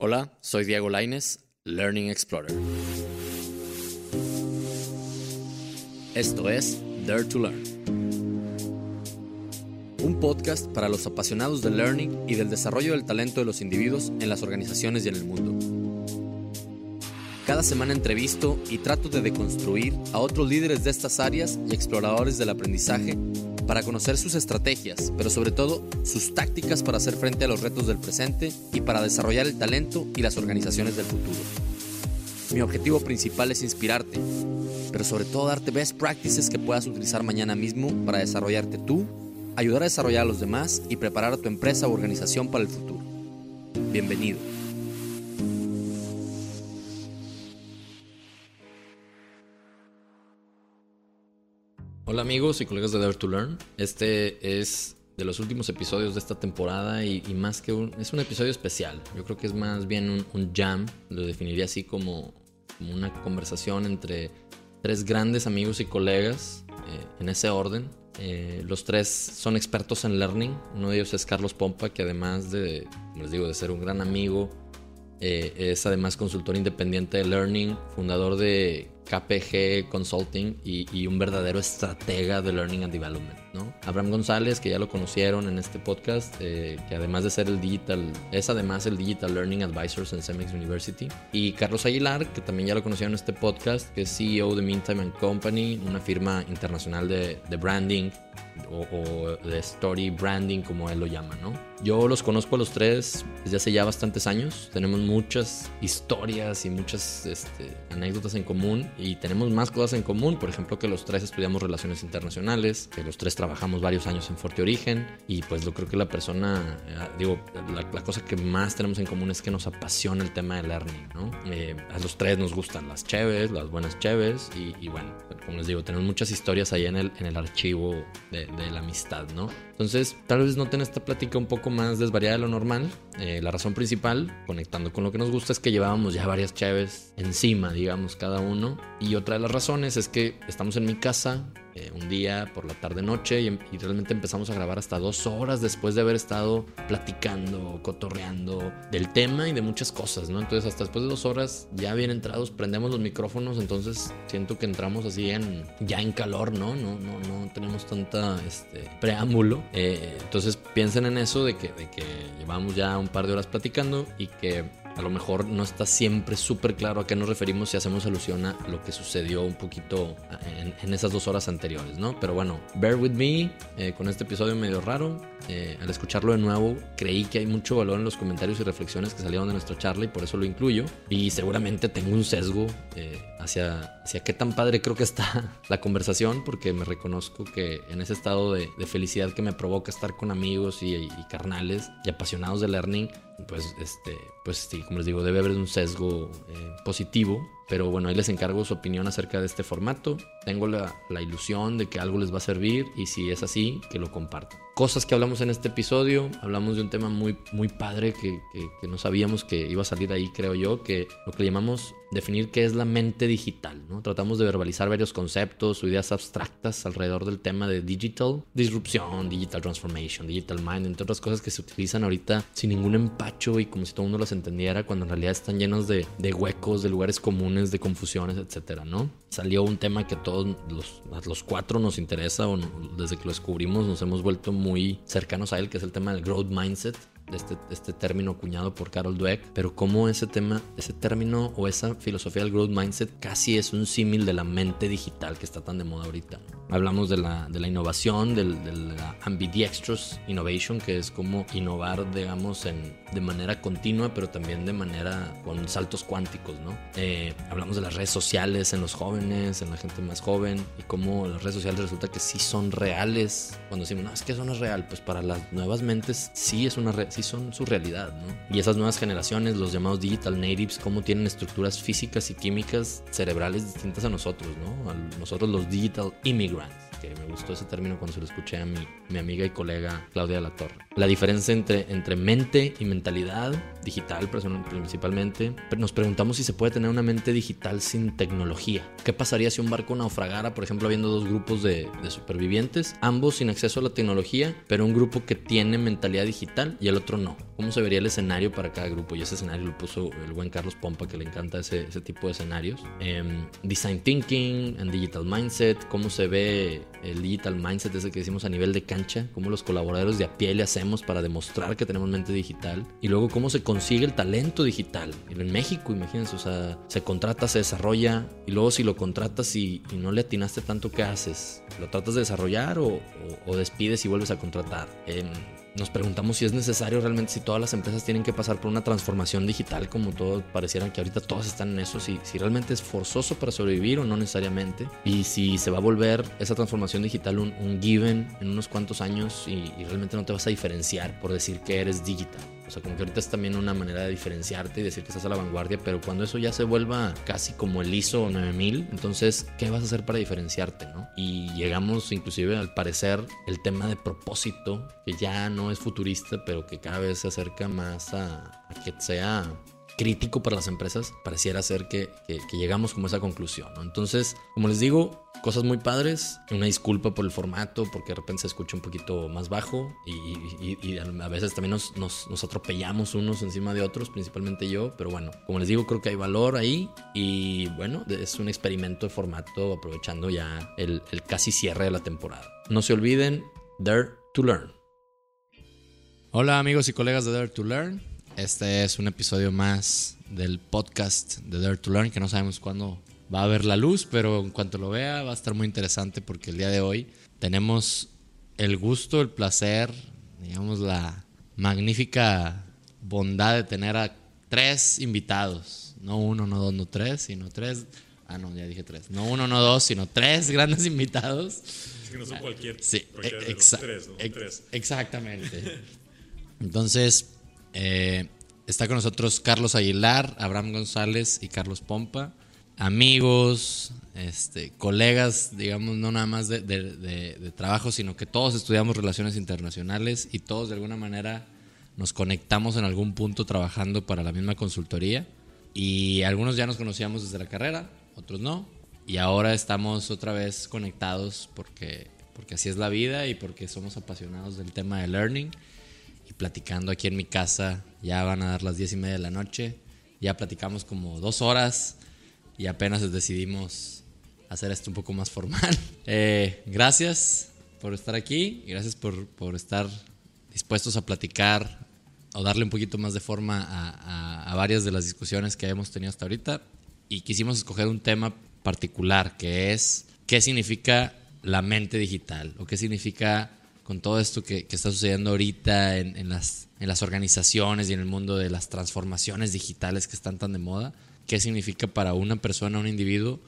Hola, soy Diego Laines, Learning Explorer. Esto es Dare to Learn, un podcast para los apasionados del learning y del desarrollo del talento de los individuos en las organizaciones y en el mundo. Cada semana entrevisto y trato de deconstruir a otros líderes de estas áreas y exploradores del aprendizaje para conocer sus estrategias, pero sobre todo sus tácticas para hacer frente a los retos del presente y para desarrollar el talento y las organizaciones del futuro. Mi objetivo principal es inspirarte, pero sobre todo darte best practices que puedas utilizar mañana mismo para desarrollarte tú, ayudar a desarrollar a los demás y preparar tu empresa o organización para el futuro. Bienvenido. Hola amigos y colegas de Dare to Learn. Este es de los últimos episodios de esta temporada y, más que un... es un episodio especial. Yo creo que es más bien un, jam. Lo definiría así como, una conversación entre tres grandes amigos y colegas eh, en ese orden. Eh, los tres son expertos en learning. Uno de ellos es Carlos Pompa, que además de, les digo, de ser un gran amigo, eh, es además consultor independiente de learning, fundador de KPG Consulting y, un verdadero estratega de Learning and Development. ¿no? Abraham González, que ya lo conocieron en este podcast, eh, que además de ser el digital, es además el Digital Learning Advisors en CEMEX University. Y Carlos Aguilar, que también ya lo conocieron en este podcast, que es CEO de Meantime and Company, una firma internacional de, branding o, de story branding, como él lo llama, ¿no? Yo los conozco a los tres desde hace ya bastantes años. Tenemos muchas historias y muchas este, anécdotas en común y tenemos más cosas en común. Por ejemplo, que los tres estudiamos relaciones internacionales, que los tres trabajamos varios años en Forte Origen y pues yo creo que la persona, eh, digo, la, cosa que más tenemos en común es que nos apasiona el tema de learning, ¿no? Eh, a los tres nos gustan las cheves, las buenas cheves y, bueno, como les digo, tenemos muchas historias ahí en el, en el archivo de, de la amistad, ¿no? Entonces, tal vez noten esta plática un poco más desvariada de lo normal. Eh, la razón principal, conectando con lo que nos gusta, es que llevábamos ya varias chaves encima, digamos, cada uno. Y otra de las razones es que estamos en mi casa, eh, un día por la tarde noche y, realmente empezamos a grabar hasta dos horas después de haber estado platicando, cotorreando del tema y de muchas cosas, ¿no? Entonces hasta después de dos horas ya bien entrados prendemos los micrófonos, entonces siento que entramos así en ya en calor, ¿no? No, no, no tenemos tanta este, preámbulo. Eh, entonces piensen en eso de que, de que llevamos ya un par de horas platicando y que a lo mejor no está siempre súper claro a qué nos referimos si hacemos alusión a lo que sucedió un poquito en, esas dos horas anteriores, ¿no? Pero bueno, bear with me eh, con este episodio medio raro. Eh, al escucharlo de nuevo, creí que hay mucho valor en los comentarios y reflexiones que salieron de nuestra charla y por eso lo incluyo. Y seguramente tengo un sesgo eh, hacia, hacia qué tan padre creo que está la conversación, porque me reconozco que en ese estado de, felicidad que me provoca estar con amigos y, y carnales y apasionados de learning, pues, este, pues sí, como les digo, debe haber un sesgo eh, positivo. Pero bueno, ahí les encargo su opinión acerca de este formato. Tengo la, la, ilusión de que algo les va a servir y si es así, que lo compartan. Cosas que hablamos en este episodio, hablamos de un tema muy, muy padre que, que, que no sabíamos que iba a salir ahí, creo yo, que lo que llamamos definir qué es la mente digital. ¿no? Tratamos de verbalizar varios conceptos o ideas abstractas alrededor del tema de digital, disrupción, digital transformation, digital mind, entre otras cosas que se utilizan ahorita sin ningún empacho y como si todo el mundo las entendiera cuando en realidad están llenos de, huecos, de lugares comunes, de confusiones, etcétera, ¿no? Salió un tema que a todos los, los cuatro nos interesa o desde que lo descubrimos nos hemos vuelto muy cercanos a él, que es el tema del growth mindset este, este término acuñado por Carol Dweck, pero cómo ese tema, ese término o esa filosofía del growth mindset casi es un símil de la mente digital que está tan de moda ahorita. Hablamos de la, de la innovación, del, de la ambidextrous innovation, que es como innovar, digamos, en, de manera continua, pero también de manera con saltos cuánticos, ¿no? Eh, hablamos de las redes sociales en los jóvenes, en la gente más joven, y cómo las redes sociales resulta que sí son reales. Cuando decimos, no, es que eso no es real, pues para las nuevas mentes sí es una red, sí son su realidad, ¿no? Y esas nuevas generaciones, los llamados digital natives, cómo tienen estructuras físicas y químicas cerebrales distintas a nosotros, ¿no? A nosotros los digital immigrants que me gustó ese término cuando se lo escuché a mi, mi amiga y colega Claudia Latorre. La diferencia entre, entre mente y mentalidad digital, principalmente, nos preguntamos si se puede tener una mente digital sin tecnología. ¿Qué pasaría si un barco naufragara, por ejemplo, habiendo dos grupos de, de supervivientes, ambos sin acceso a la tecnología, pero un grupo que tiene mentalidad digital y el otro no? ¿Cómo se vería el escenario para cada grupo? Y ese escenario lo puso el buen Carlos Pompa, que le encanta ese, tipo de escenarios. Em, design Thinking and Digital Mindset, cómo se ve el Digital Mindset, ese que decimos a nivel de cancha, cómo los colaboradores de a pie le hacemos para demostrar que tenemos mente digital. Y luego cómo se consigue el talento digital. En México, imagínense, o sea, se contrata, se desarrolla, y luego si lo contratas y, no le atinaste tanto, ¿qué haces? ¿Lo tratas de desarrollar o, despides y vuelves a contratar? Em, nos preguntamos si es necesario realmente, si todas las empresas tienen que pasar por una transformación digital, como todos parecieran que ahorita todas están en eso, si, si realmente es forzoso para sobrevivir o no necesariamente, y si se va a volver esa transformación digital un, un given en unos cuantos años y, y realmente no te vas a diferenciar por decir que eres digital. O sea, como que ahorita es también una manera de diferenciarte y decir que estás a la vanguardia, pero cuando eso ya se vuelva casi como el ISO 9000, entonces, ¿qué vas a hacer para diferenciarte, no? Y llegamos inclusive al parecer el tema de propósito, que ya no es futurista, pero que cada vez se acerca más a, a que sea crítico para las empresas, pareciera ser que, llegamos como a esa conclusión. Entonces, como les digo, cosas muy padres, una disculpa por el formato, porque de repente se escucha un poquito más bajo y, a veces también nos, nos, atropellamos unos encima de otros, principalmente yo, pero bueno, como les digo, creo que hay valor ahí y bueno, es un experimento de formato aprovechando ya el, el casi cierre de la temporada. No se olviden, Dare to Learn. Hola amigos y colegas de Dare to Learn. Este es un episodio más del podcast de Dare to Learn que no sabemos cuándo va a ver la luz, pero en cuanto lo vea va a estar muy interesante porque el día de hoy tenemos el gusto, el placer, digamos la magnífica bondad de tener a tres invitados, no uno, no dos, no tres, sino tres. Ah, no, ya dije tres. No uno, no dos, sino tres grandes invitados. Es que no son cualquier. Sí, tres, Exactamente. Entonces, eh, está con nosotros Carlos Aguilar, Abraham González y Carlos Pompa. Amigos, este, colegas, digamos, no nada más de, trabajo, sino que todos estudiamos relaciones internacionales y todos de alguna manera nos conectamos en algún punto trabajando para la misma consultoría. Y algunos ya nos conocíamos desde la carrera, otros no. Y ahora estamos otra vez conectados porque, porque así es la vida y porque somos apasionados del tema de learning platicando aquí en mi casa. Ya van a dar las diez y media de la noche. Ya platicamos como dos horas y apenas decidimos hacer esto un poco más formal. Eh, gracias por estar aquí y gracias por, por, estar dispuestos a platicar o darle un poquito más de forma a, a, varias de las discusiones que hemos tenido hasta ahorita. Y quisimos escoger un tema particular que es qué significa la mente digital o qué significa con todo esto que, está sucediendo ahorita en, las, en las organizaciones y en el mundo de las transformaciones digitales que están tan de moda, ¿qué significa para una persona, un individuo,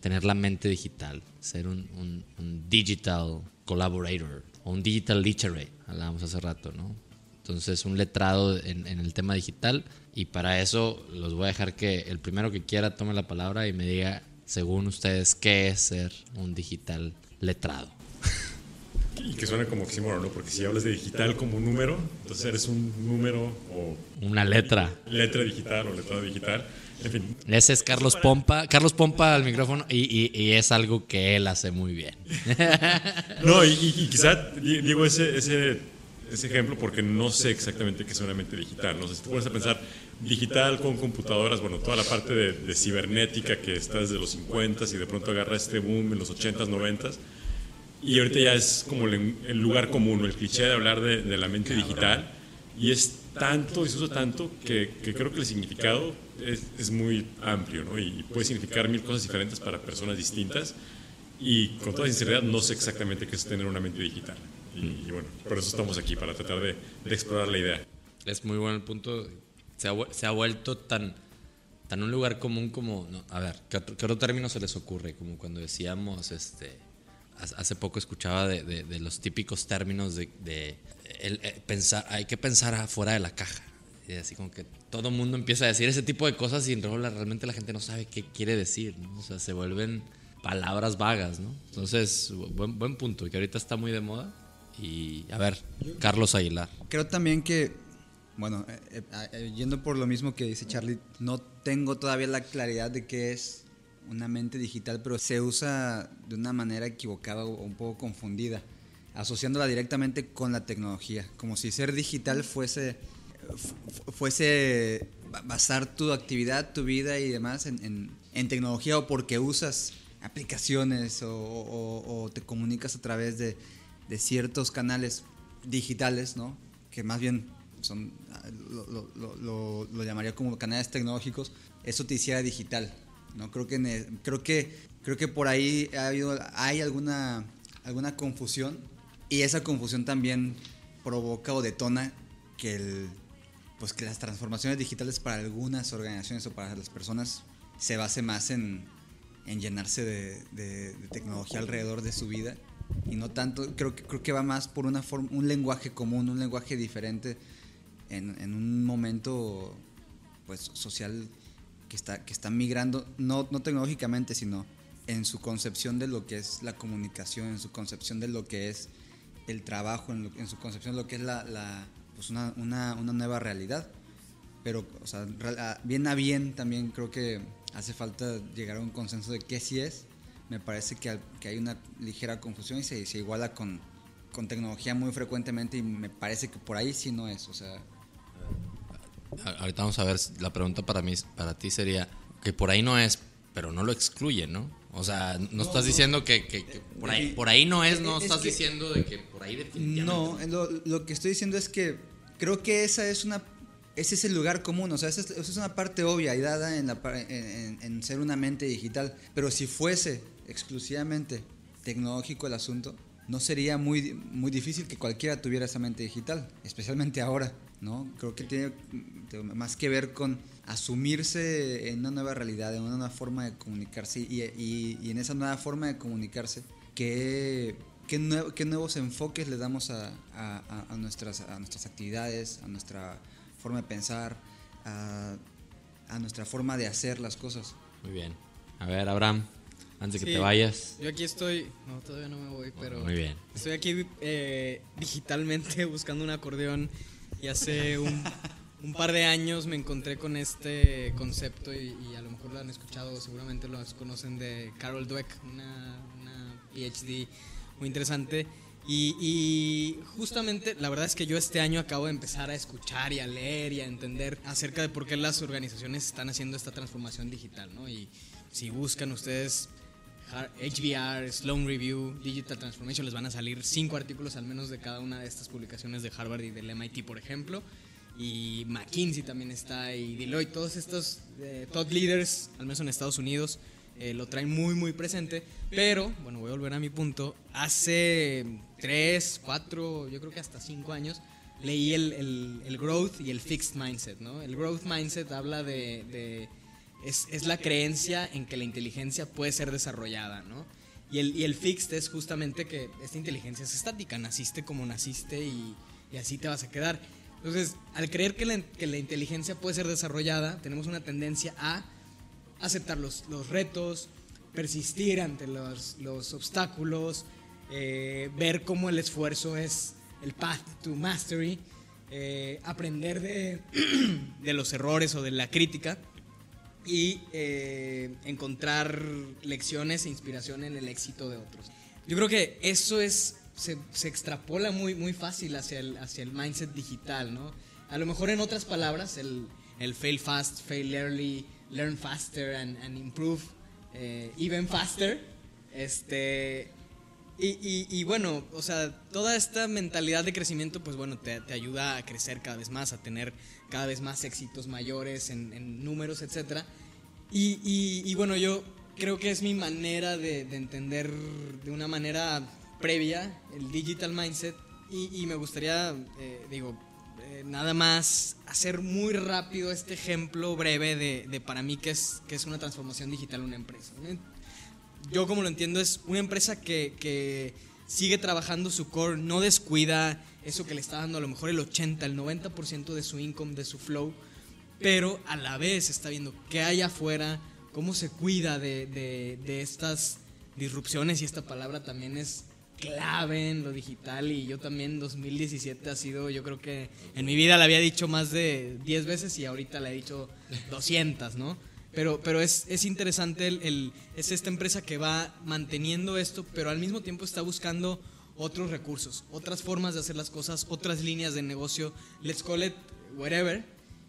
tener la mente digital? Ser un, digital collaborator o un digital literate, hablábamos hace rato, ¿no? Entonces, un letrado en, en, el tema digital. Y para eso los voy a dejar que el primero que quiera tome la palabra y me diga, según ustedes, qué es ser un digital letrado. Y que suena como oxímoron, ¿no? Porque si hablas de digital como número, entonces eres un número o... Una letra. Letra digital o letra digital. En fin. Ese es Carlos Pompa. Carlos Pompa al micrófono y, y, es algo que él hace muy bien. no, y, y quizá digo ese, ese, ese, ejemplo porque no sé exactamente qué es una mente digital. No sé si te pones a pensar digital con computadoras, bueno, toda la parte de, de cibernética que está desde los 50 y de pronto agarra este boom en los 80s, 90s y ahorita ya es como el, lugar común, el cliché de hablar de, la mente digital. Y es tanto, y se usa tanto, que, creo que el significado es, es, muy amplio, ¿no? Y puede significar mil cosas diferentes para personas distintas. Y con toda sinceridad, no sé exactamente qué es tener una mente digital. Y, bueno, por eso estamos aquí, para tratar de, de, explorar la idea. Es muy bueno el punto. Se ha, se ha vuelto tan, tan un lugar común como. A ver, ¿qué otro, ¿qué otro término se les ocurre? Como cuando decíamos, este hace poco escuchaba de, los típicos términos de, eh, pensar, hay que pensar afuera de la caja. Y así como que todo el mundo empieza a decir ese tipo de cosas y realmente la gente no sabe qué quiere decir, O sea, se vuelven palabras vagas, ¿no? Entonces, buen, buen punto, que ahorita está muy de moda. Y a ver, Carlos Aguilar. Creo también que, bueno, eh, eh, yendo por lo mismo que dice Charlie, no tengo todavía la claridad de qué es una mente digital, pero se usa de una manera equivocada o un poco confundida. asociándola directamente con la tecnología, como si ser digital fuese, fuese basar tu actividad, tu vida y demás en, tecnología o porque usas aplicaciones o, te comunicas a través de, ciertos canales digitales, ¿no? Que más bien son, lo, lo, llamaría como canales tecnológicos, eso te hiciera digital, ¿no? Creo que, creo que, creo que por ahí ha habido, hay alguna, alguna confusión y esa confusión también provoca o detona que el pues que las transformaciones digitales para algunas organizaciones o para las personas se base más en, llenarse de, tecnología alrededor de su vida y no tanto, creo que, creo que va más por una forma, un lenguaje común, un lenguaje diferente en, un momento pues social que está, que está migrando, no, no tecnológicamente, sino en su concepción de lo que es la comunicación, en su concepción de lo que es el trabajo, en, en su concepción de lo que es la pues una, una, una nueva realidad. Pero, o sea, bien a bien también creo que hace falta llegar a un consenso de qué sí es. Me parece que, que hay una ligera confusión y se, se iguala con, con tecnología muy frecuentemente y me parece que por ahí sí no es, o sea... Ahorita vamos a ver, la pregunta para mí, para ti sería, que por ahí no es, pero no lo excluye, ¿no? O sea, no, estás diciendo que, que, por, ahí, por ahí no es, no estás diciendo de que por ahí definitivamente. No, lo, que estoy diciendo es que creo que esa es una ese es el lugar común, o sea, esa es, una parte obvia y dada en, la, en, ser una mente digital. Pero si fuese exclusivamente tecnológico el asunto, no sería muy, muy difícil que cualquiera tuviera esa mente digital, especialmente ahora, ¿no? Creo que tiene más que ver con asumirse en una nueva realidad, en una nueva forma de comunicarse y, en esa nueva forma de comunicarse, ¿qué, qué, nuevos enfoques le damos a, nuestras, a nuestras actividades, a nuestra forma de pensar, a, nuestra forma de hacer las cosas? Muy bien. A ver, Abraham, antes de que te vayas. Yo aquí estoy, no, todavía no me voy, pero muy bien. estoy aquí eh, digitalmente buscando un acordeón y hace un un par de años me encontré con este concepto y, a lo mejor lo han escuchado, seguramente lo conocen de Carol Dweck, una, PhD muy interesante. Y, justamente la verdad es que yo este año acabo de empezar a escuchar y a leer y a entender acerca de por qué las organizaciones están haciendo esta transformación digital, ¿no? Y si buscan ustedes HBR, Sloan Review, Digital Transformation, les van a salir cinco artículos al menos de cada una de estas publicaciones de Harvard y del MIT, por ejemplo y McKinsey también está y Deloitte, todos estos eh, top leaders, al menos en Estados Unidos, eh, lo traen muy muy presente, pero bueno, voy a volver a mi punto, hace tres, cuatro, yo creo que hasta cinco años, leí el, el, growth y el fixed mindset, ¿no? El growth mindset habla de, de es, es, la creencia en que la inteligencia puede ser desarrollada, ¿no? Y el, y el fixed es justamente que esta inteligencia es estática, naciste como naciste y, y así te vas a quedar. Entonces, al creer que la, inteligencia puede ser desarrollada, tenemos una tendencia a aceptar los, retos, persistir ante los, obstáculos, eh, ver cómo el esfuerzo es el path to mastery, eh, aprender de, los errores o de la crítica y eh, encontrar lecciones e inspiración en el éxito de otros. Yo creo que eso es se, extrapola muy, muy fácil hacia el, hacia el mindset digital, ¿no? A lo mejor en otras palabras, el, el fail fast, fail early, learn faster and, improve eh, even faster. Este, y, y, bueno, o sea, toda esta mentalidad de crecimiento, pues bueno, te, te, ayuda a crecer cada vez más, a tener cada vez más éxitos mayores en, números, etc. Y, y, bueno, yo creo que es mi manera de entender de una manera previa, el digital mindset, y, me gustaría, eh, digo, eh, nada más hacer muy rápido este ejemplo breve de, para mí que es, que es una transformación digital una empresa. Yo como lo entiendo es una empresa que, que sigue trabajando su core, no descuida eso que le está dando a lo mejor el 80, el 90% de su income, de su flow, pero a la vez está viendo qué hay afuera, cómo se cuida de, de, de estas disrupciones y esta palabra también es clave en lo digital y yo también 2017 ha sido, yo creo que en mi vida la había dicho más de 10 veces y ahorita la he dicho 200, ¿no? Pero, pero es, es interesante, el, es esta empresa que va manteniendo esto, pero al mismo tiempo está buscando otros recursos, otras formas de hacer las cosas, otras líneas de negocio, let's call it whatever,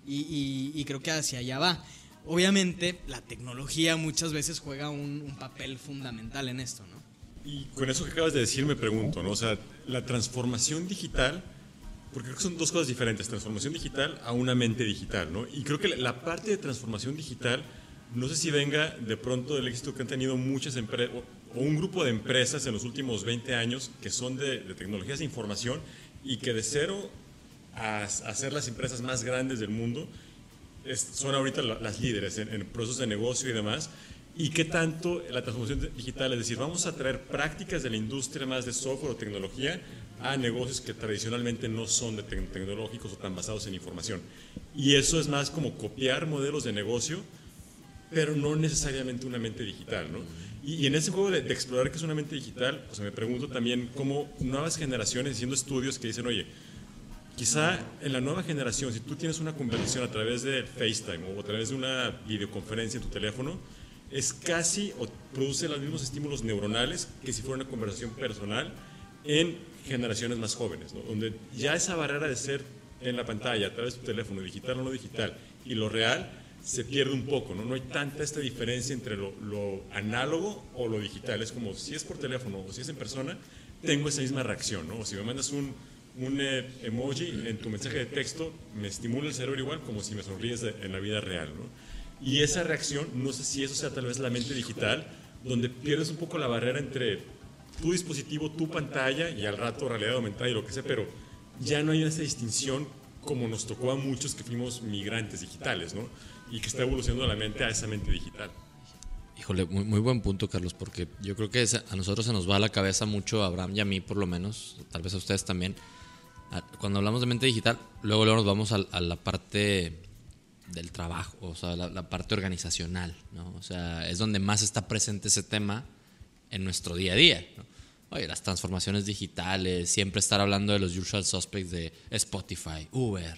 y, creo que hacia allá va. Obviamente la tecnología muchas veces juega un papel fundamental en esto, ¿no? Y con eso que acabas de decir me pregunto, ¿no? O sea, la transformación digital, porque creo que son dos cosas diferentes, transformación digital a una mente digital, ¿no? Y creo que la parte de transformación digital, no sé si venga de pronto del éxito que han tenido muchas empresas, o un grupo de empresas en los últimos 20 años que son de, tecnologías de información y que de cero a, a ser las empresas más grandes del mundo, son ahorita las líderes en, en procesos de negocio y demás y qué tanto la transformación digital, es decir, vamos a traer prácticas de la industria más de software o tecnología a negocios que tradicionalmente no son de tecnológicos o tan basados en información. Y eso es más como copiar modelos de negocio, pero no necesariamente una mente digital, ¿no? Y, en ese juego de, explorar qué es una mente digital, pues me pregunto también cómo nuevas generaciones haciendo estudios que dicen, oye, quizá en la nueva generación, si tú tienes una conversación a través de FaceTime o a través de una videoconferencia en tu teléfono, es casi o produce los mismos estímulos neuronales que si fuera una conversación personal en generaciones más jóvenes, donde ya esa barrera de ser en la pantalla a través de tu teléfono, digital o no digital, y lo real, se pierde un poco, ¿no? No hay tanta esta diferencia entre lo, análogo o lo digital. Es como si es por teléfono o si es en persona, tengo esa misma reacción, ¿no? O si me mandas un, un eh, emoji en tu mensaje de texto, me estimula el cerebro igual como si me sonríes en la vida real. Y esa reacción, no sé si eso sea tal vez la mente digital, donde pierdes un poco la barrera entre tu dispositivo, tu pantalla y al rato realidad aumentada y lo que sea, pero ya no hay esa distinción como nos tocó a muchos que fuimos migrantes digitales, ¿no? Y que está evolucionando la mente a esa mente digital. Híjole, muy, muy buen punto, Carlos, porque yo creo que a nosotros se nos va a la cabeza mucho, a Abraham y a mí por lo menos, tal vez a ustedes también. Cuando hablamos de mente digital, luego, luego nos vamos a la parte del trabajo, o sea, la, parte organizacional, ¿no? O sea, es donde más está presente ese tema en nuestro día a día, ¿no? Oye, las transformaciones digitales, siempre estar hablando de los usual suspects de Spotify, Uber,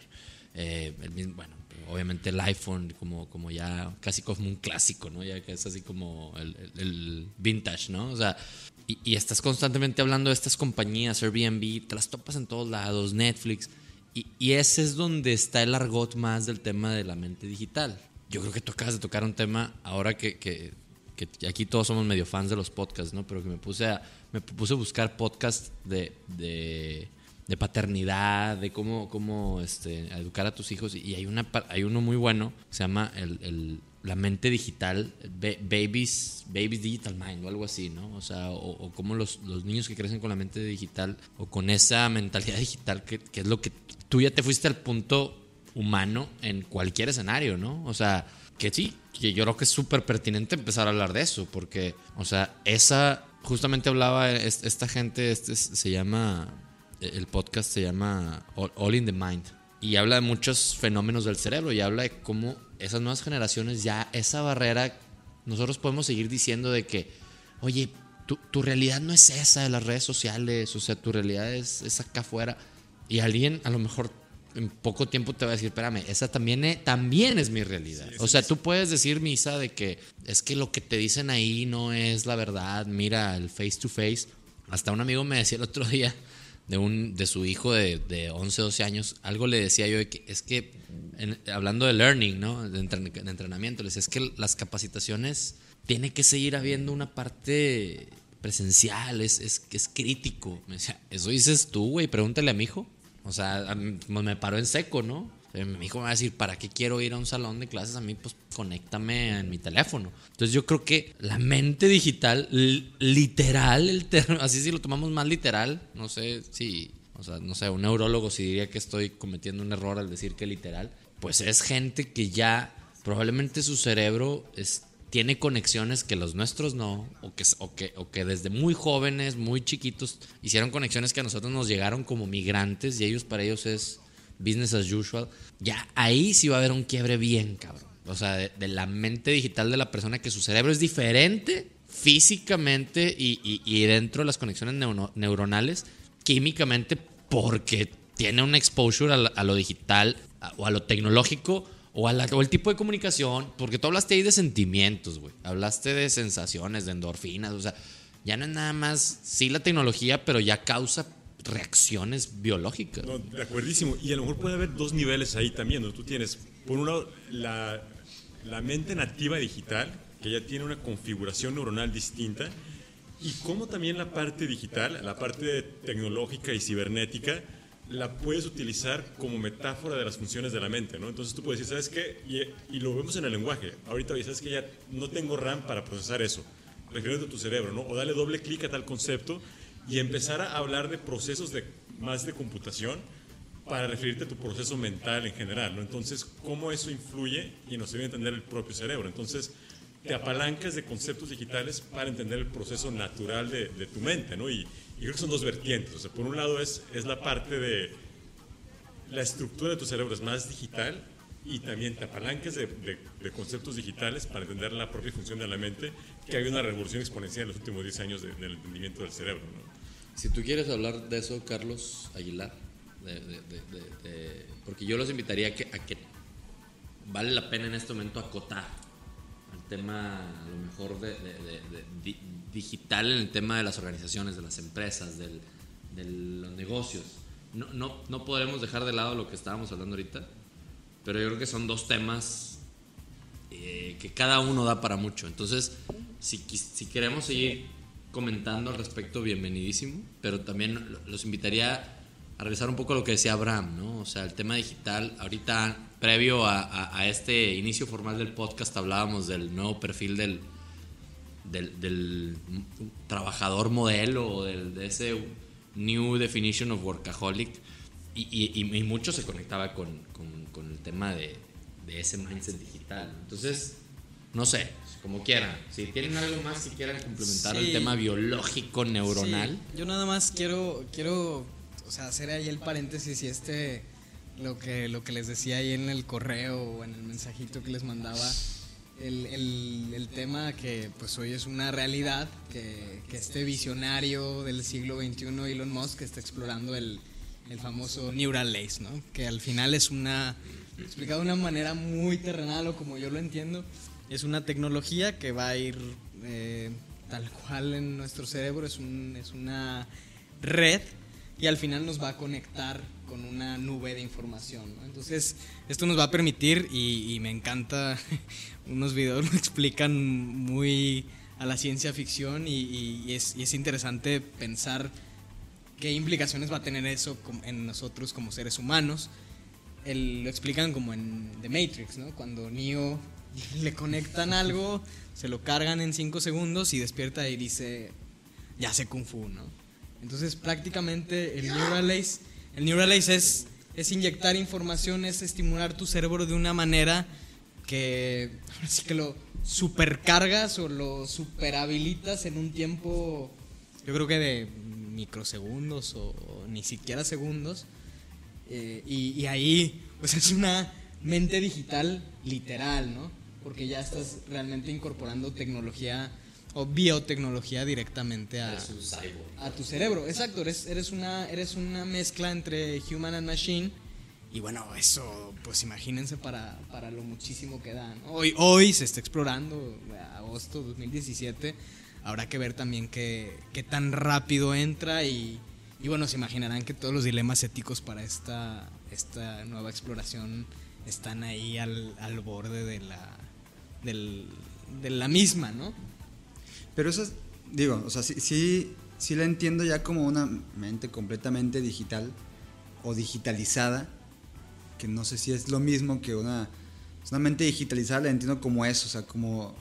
eh, bueno, obviamente el iPhone como, como ya casi como un clásico, ¿no? Ya que es así como el, vintage, ¿no? O sea, y, y, estás constantemente hablando de estas compañías, Airbnb, te las topas en todos lados, Netflix. Y, ese es donde está el argot más del tema de la mente digital. Yo creo que tú acabas de tocar un tema ahora que, que, aquí todos somos medio fans de los podcasts, ¿no? Pero que me puse a, me puse a buscar podcasts de, de, paternidad, de cómo, cómo este, educar a tus hijos. Y hay, una, hay uno muy bueno, se llama el, la mente digital, babies, babies Digital Mind o algo así, ¿no? O sea, o, o cómo los, los, niños que crecen con la mente digital o con esa mentalidad digital, que, que es lo que tú ya te fuiste al punto humano en cualquier escenario, ¿no? O sea, que sí, que yo creo que es súper pertinente empezar a hablar de eso, porque, o sea, esa, justamente hablaba esta gente, este se llama, el podcast se llama All in the Mind, y habla de muchos fenómenos del cerebro, y habla de cómo esas nuevas generaciones ya, esa barrera, nosotros podemos seguir diciendo de que, oye, tu, tu realidad no es esa de las redes sociales, o sea, tu realidad es, es acá afuera y alguien a lo mejor en poco tiempo te va a decir, espérame, esa también es, también es mi realidad. o sea, tú puedes decir, Misa, de que es que lo que te dicen ahí no es la verdad, mira el face to face. Hasta un amigo me decía el otro día de, un, de su hijo de, de 11, 12 años, algo le decía yo, de que es que, hablando de learning, ¿no? De, entrenamiento, les es que las capacitaciones tiene que seguir habiendo una parte presencial, es, es, es crítico. Me decía, eso dices tú, güey, pregúntale a mi hijo. O sea, me paró en seco, ¿no? Mi hijo me va a decir, ¿para qué quiero ir a un salón de clases? A mí, pues, conéctame en mi teléfono. Entonces, yo creo que la mente digital, literal, el así si lo tomamos más literal, no sé si, o sea, no sé, un neurólogo si diría que estoy cometiendo un error al decir que literal, pues es gente que ya probablemente su cerebro es, tiene conexiones que los nuestros no, o que, desde muy jóvenes, muy chiquitos, hicieron conexiones que a nosotros nos llegaron como migrantes y ellos para ellos es business as usual, ya ahí sí va a haber un quiebre bien, cabrón. O sea, de, la mente digital de la persona que su cerebro es diferente físicamente y, dentro de las conexiones neuronales, químicamente, porque tiene un exposure a lo digital o a lo tecnológico o, el tipo de comunicación, porque tú hablaste ahí de sentimientos, güey. Hablaste de sensaciones, de endorfinas, o sea, ya no es nada más, sí la tecnología, pero ya causa reacciones biológicas. No, de acuerdísimo. Y a lo mejor puede haber dos niveles ahí también, donde tú tienes, por un lado, la, la mente nativa digital, que ya tiene una configuración neuronal distinta, y cómo también la parte digital, la parte tecnológica y cibernética, la puedes utilizar como metáfora de las funciones de la mente, ¿no? Entonces tú puedes decir, ¿sabes qué? Y, lo vemos en el lenguaje. Ahorita, ¿sabes que Ya no tengo RAM para procesar eso. Refiriéndote a tu cerebro, ¿no? O dale doble clic a tal concepto y empezar a hablar de procesos de, más de computación para referirte a tu proceso mental en general, ¿no? Entonces, ¿cómo eso influye y nos debe entender el propio cerebro? Entonces, te apalancas de conceptos digitales para entender el proceso natural de, de tu mente, ¿no? Y, y, creo que son dos vertientes. O sea, por un lado es, es la parte de la estructura de tu cerebro es más digital y también te apalancas de, de, de, conceptos digitales para entender la propia función de la mente, que hay una revolución exponencial en los últimos 10 años de, del entendimiento del cerebro, ¿no? Si tú quieres hablar de eso, Carlos Aguilar, porque yo los invitaría a que, a que, vale la pena en este momento acotar el tema a lo mejor de, digital en el tema de las organizaciones, de las empresas, de los negocios. No, no, no podremos dejar de lado lo que estábamos hablando ahorita, pero yo creo que son dos temas eh, que cada uno da para mucho. Entonces, si, si queremos seguir comentando al respecto, bienvenidísimo, pero también los invitaría a revisar un poco lo que decía Abraham, ¿no? O sea, el tema digital, ahorita, previo a este inicio formal del podcast, hablábamos del nuevo perfil del, del, del trabajador modelo, o del, de ese New Definition of Workaholic, y, y, y mucho se conectaba con, con, con el tema de, de ese mindset digital. Entonces, no sé, como quieran. Si tienen algo más si quieran complementar sí. el tema biológico neuronal. Sí. Yo nada más quiero quiero o sea, hacer ahí el paréntesis y este lo que lo que les decía ahí en el correo o en el mensajito que les mandaba el, el, el tema que pues hoy es una realidad que, que, este visionario del siglo XXI Elon Musk está explorando el, el famoso Neural Lace, ¿no? Que al final es una explicado de una manera muy terrenal o como yo lo entiendo es una tecnología que va a ir eh, tal cual en nuestro cerebro, es, un, es una red y al final nos va a conectar con una nube de información. ¿no? Entonces, esto nos va a permitir, y, y, me encanta, unos videos lo explican muy a la ciencia ficción y, y, es, interesante pensar qué implicaciones va a tener eso en nosotros como seres humanos. El, lo explican como en The Matrix, ¿no? Cuando Neo le conectan algo, se lo cargan en 5 segundos y despierta y dice, ya sé Kung Fu, ¿no? Entonces prácticamente el Neuralace, el es, es inyectar información, es estimular tu cerebro de una manera que así que lo supercargas o lo superhabilitas en un tiempo, yo creo que de microsegundos o, o ni siquiera segundos. Eh, y, y ahí pues es una mente digital literal, ¿no? porque ya estás realmente incorporando tecnología o biotecnología directamente a, a tu cerebro. Exacto, eres, eres, una, eres una mezcla entre human and machine. Y bueno, eso, pues imagínense para, para lo muchísimo que da. ¿no? Hoy, hoy se está explorando, agosto 2017. Habrá que ver también qué, qué tan rápido entra y, y, bueno, se imaginarán que todos los dilemas éticos para esta, esta nueva exploración están ahí al, al borde de la, del, de la misma, ¿no? Pero eso es, digo, o sea, sí, sí, sí la entiendo ya como una mente completamente digital o digitalizada, que no sé si es lo mismo que una, una mente digitalizada, la entiendo como eso, o sea, como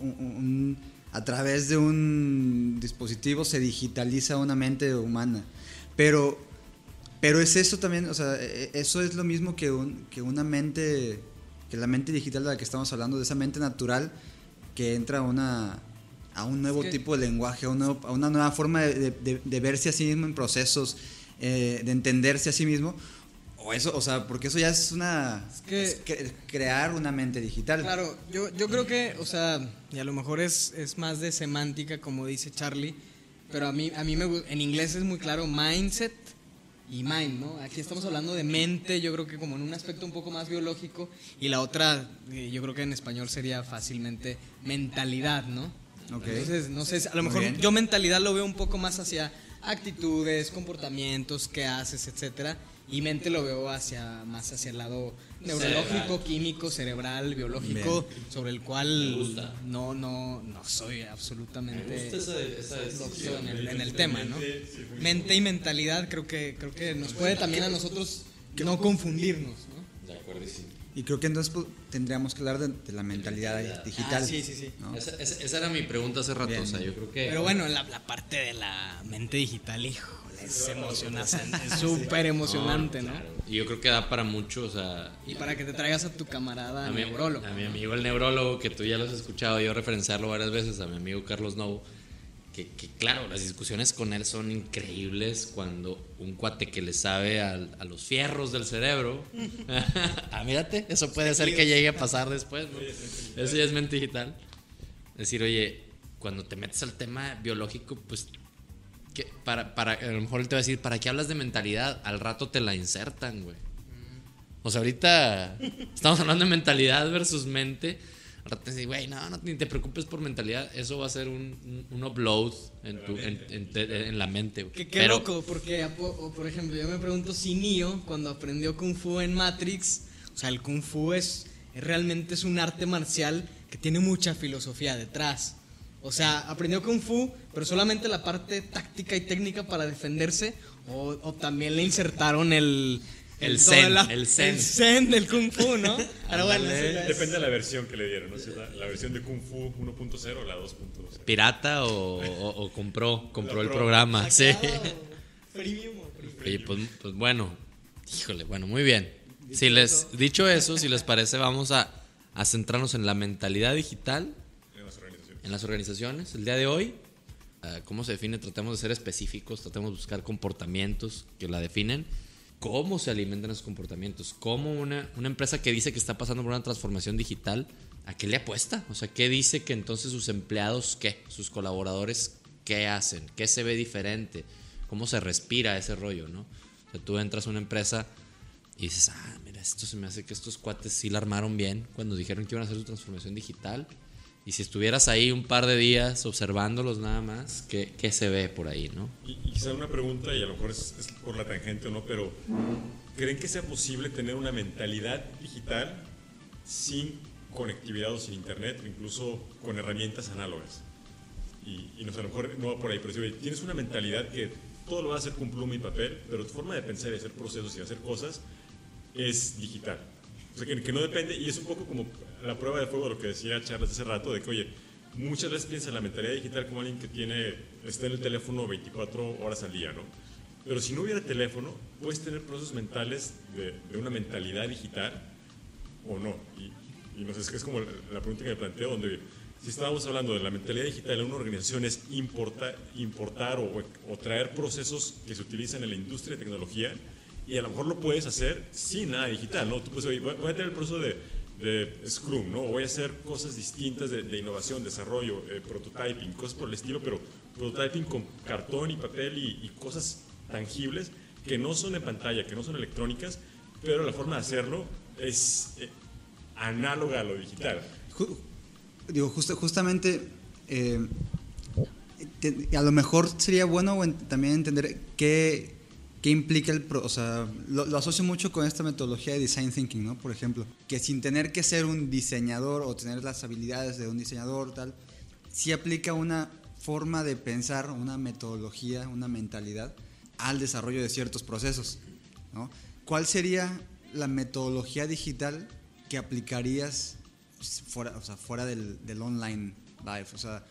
un, un, a través de un dispositivo se digitaliza una mente humana. Pero, pero es eso también, o sea, e, e, eso es lo mismo que, un, que una mente que la mente digital de la que estamos hablando, de esa mente natural que entra a, una, a un nuevo es que, tipo de lenguaje, a, un nuevo, a, una nueva forma de, de, de, verse a sí mismo en procesos, eh, de entenderse a sí mismo. O eso, o sea, porque eso ya es una. Es que, es cre crear una mente digital. Claro, yo, yo creo que, o sea, y a lo mejor es, es más de semántica, como dice Charlie, pero a mí, a mí me, en inglés es muy claro mindset y mind, ¿no? Aquí estamos hablando de mente, yo creo que como en un aspecto un poco más biológico, y la otra, eh, yo creo que en español sería fácilmente mentalidad, ¿no? Entonces, no sé, a lo mejor yo mentalidad lo veo un poco más hacia actitudes, comportamientos, qué haces, etcétera. Y mente lo veo hacia más hacia el lado neurológico, químico, cerebral, biológico, sobre el cual no, no, no soy absolutamente en, el, en el tema, ¿no? Mente y mentalidad creo que creo que nos puede también a nosotros no confundirnos, ¿no? De acuerdo, sí. Y creo que entonces pues, tendríamos que hablar de, la mentalidad digital. Ah, sí, sí, sí. Esa, era mi pregunta hace rato. O sea, yo creo que. Pero bueno, la, parte de la mente digital, hijo, es emocionante, es súper emocionante, ¿no? Y yo creo que da para mucho, o sea. Y para que te traigas a tu camarada a neurólogo. A mi amigo el neurólogo, que tú ya lo has escuchado, yo referenciarlo varias veces, a mi amigo Carlos Novo que, claro, las discusiones con él son increíbles cuando un cuate que le sabe a, los fierros del cerebro, ah, mírate, eso puede ser que llegue a pasar después, Eso ya es mente digital. Decir, oye, cuando te metes al tema biológico, pues, que para, para, a lo mejor él te va a decir, ¿para qué hablas de mentalidad? Al rato te la insertan, güey. O sea, ahorita estamos hablando de mentalidad versus mente güey, no, no, ni te preocupes por mentalidad, eso va a ser un, un upload en, tu, en, en, la mente. Qué, loco, porque, por ejemplo, yo me pregunto si Neo, cuando aprendió Kung Fu en Matrix, o sea, el Kung Fu es, realmente es un arte marcial que tiene mucha filosofía detrás. O sea, aprendió Kung Fu, pero solamente la parte táctica y técnica para defenderse, o, o también le insertaron el, el zen, el zen. El zen del Kung Fu, ¿no? Depende de la versión que le dieron, ¿no? la, versión de Kung Fu 1.0 o la 2.0. ¿Pirata o, compró, compró el programa? Sí. Premium pues, pues, bueno, híjole, bueno, muy bien. Si les, dicho eso, si les parece, vamos a, a centrarnos en la mentalidad digital en las organizaciones. El día de hoy, ah, ¿cómo se define? Tratemos de ser específicos, tratemos de buscar comportamientos que la definen cómo se alimentan esos comportamientos, cómo una, una empresa que dice que está pasando por una transformación digital, ¿a qué le apuesta? O sea, ¿qué dice que entonces sus empleados, qué? Sus colaboradores, ¿qué hacen? ¿Qué se ve diferente? ¿Cómo se respira ese rollo, no? O sea, tú entras a una empresa y dices, ah, mira, esto se me hace que estos cuates sí la armaron bien cuando dijeron que iban a hacer su transformación digital y si estuvieras ahí un par de días observándolos nada más, ¿qué, qué se ve por ahí, no? Y, quizá una pregunta, y a lo mejor es, por la tangente o no, pero ¿creen que sea posible tener una mentalidad digital sin conectividad o sin internet, o incluso con herramientas análogas? Y, y no a lo mejor no va por ahí, pero si tienes una mentalidad que todo lo va a hacer con pluma y papel, pero tu forma de pensar y hacer procesos y hacer cosas es digital. Sea, que, que no depende, y es un poco como la prueba de fuego de lo que decía Charles hace rato, de que, oye, muchas veces piensa en la mentalidad digital como alguien que tiene, está en el teléfono 24 horas al día, ¿no? Pero si no hubiera teléfono, puedes tener procesos mentales de, de una mentalidad digital o no. Y, y no sé, es, es como la, pregunta que me planteo, donde si estábamos hablando de la mentalidad digital en una organización es importar, importar o, o, traer procesos que se utilizan en la industria de tecnología y a lo mejor lo puedes hacer sin nada digital, ¿no? Tú puedes, oye, voy a tener el proceso de de Scrum, ¿no? Voy a hacer cosas distintas de, innovación, desarrollo, eh, prototyping, cosas por el estilo, pero prototyping con cartón y papel y, cosas tangibles que no son de pantalla, que no son electrónicas, pero la forma de hacerlo es eh, análoga a lo digital. digo, justamente, eh, a lo mejor sería bueno también entender qué ¿Qué implica el... Pro, o sea, lo, asocio mucho con esta metodología de design thinking, ¿no? Por ejemplo, que sin tener que ser un diseñador o tener las habilidades de un diseñador tal, sí aplica una forma de pensar, una metodología, una mentalidad al desarrollo de ciertos procesos, ¿no? ¿Cuál sería la metodología digital que aplicarías fuera, o sea, fuera del, del online life? O sea,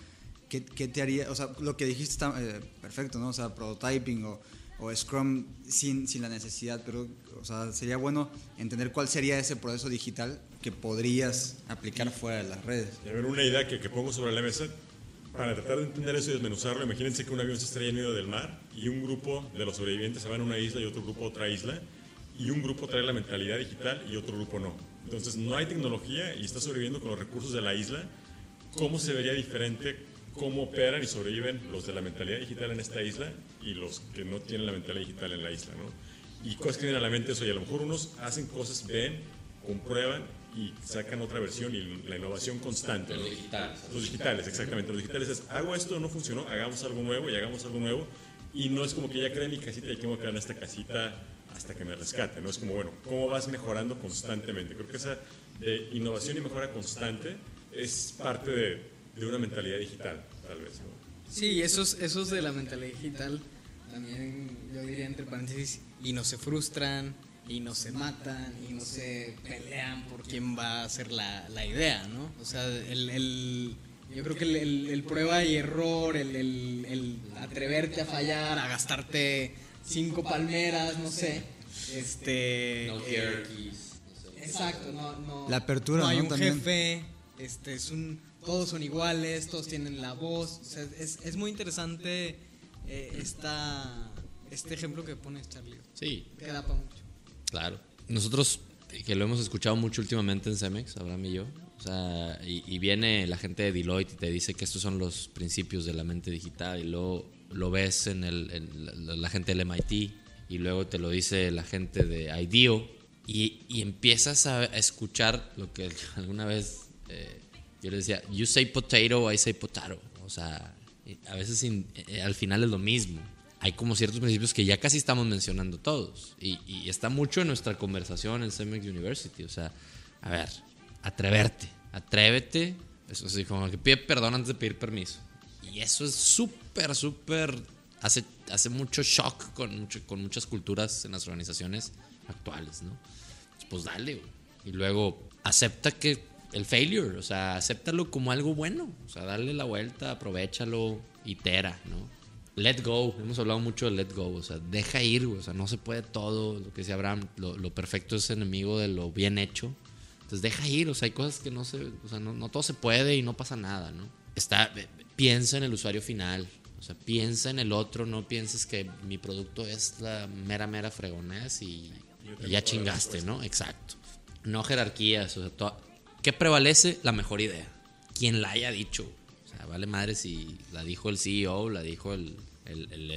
¿qué, ¿qué, te haría? O sea, lo que dijiste está eh, perfecto, ¿no? O sea, prototyping o o Scrum sin, sin la necesidad, pero o sea, sería bueno entender cuál sería ese proceso digital que podrías aplicar fuera de las redes. Y a una idea que, que, pongo sobre la mesa, para tratar de entender eso y desmenuzarlo, imagínense que un avión se estrella en medio del mar y un grupo de los sobrevivientes se van a una isla y otro grupo a otra isla, y un grupo trae la mentalidad digital y otro grupo no. Entonces no hay tecnología y está sobreviviendo con los recursos de la isla. ¿Cómo se vería diferente cómo operan y sobreviven los de la mentalidad digital en esta isla y los que no tienen la mentalidad digital en la isla, ¿no? Y cosas que vienen a la mente eso, y a lo mejor unos hacen cosas, ven, comprueban y sacan otra versión y la innovación constante. Los digitales. Los digitales, exactamente. Los digitales es, hago esto, no funcionó, hagamos algo nuevo y hagamos algo nuevo. Y no es como que ya creé mi casita y tengo que en esta casita hasta que me rescate. No es como, bueno, ¿cómo vas mejorando constantemente? Creo que esa de innovación y mejora constante es parte de, de una mentalidad digital, tal vez. Sí, esos, esos de la mentalidad digital también yo diría entre paréntesis, y no se frustran, y no se matan, y no se pelean por quién va a ser la, la idea, ¿no? O sea, el, el yo creo que el, el, prueba y error, el, el, atreverte a fallar, a gastarte cinco palmeras, no sé. Este. No hierarchies. Exacto, no, no. La apertura, no hay un jefe. Este es un. Todos son iguales, todos tienen la voz. O sea, es, es muy interesante eh, esta, este ejemplo que pones, Charlie. Sí. Que da para mucho. Claro. Nosotros, que lo hemos escuchado mucho últimamente en Cemex, Abraham y yo, o sea, y, viene la gente de Deloitte y te dice que estos son los principios de la mente digital y luego lo ves en, el, la, gente del MIT y luego te lo dice la gente de IDEO y, y empiezas a, escuchar lo que alguna vez eh, yo le decía, you say potato, I say potato. O sea, a veces eh, al final es lo mismo. Hay como ciertos principios que ya casi estamos mencionando todos y, y está mucho en nuestra conversación en CEMEX University. O sea, a ver, atreverte, atrévete. Eso es como que pide perdón antes de pedir permiso. Y eso es súper, súper. Hace, hace mucho shock con, mucho, con muchas culturas en las organizaciones actuales, ¿no? Pues dale, güey. Y luego acepta que el failure, o sea, acéptalo como algo bueno, o sea, dale la vuelta, aprovechalo, itera, ¿no? Let go, hemos hablado mucho de let go, o sea, deja ir, o sea, no se puede todo, lo que decía Abraham, lo, lo perfecto es enemigo de lo bien hecho, entonces deja ir, o sea, hay cosas que no se, o sea, no, todo se puede y no pasa nada, ¿no? Está, piensa en el usuario final, o sea, piensa en el otro, no pienses que mi producto es la mera, mera fregonés y, ya chingaste, ¿no? Exacto. No jerarquías, o sea, ¿qué prevalece? La mejor idea. Quien la haya dicho. O sea, vale madre si la dijo el CEO, la dijo el, el, el,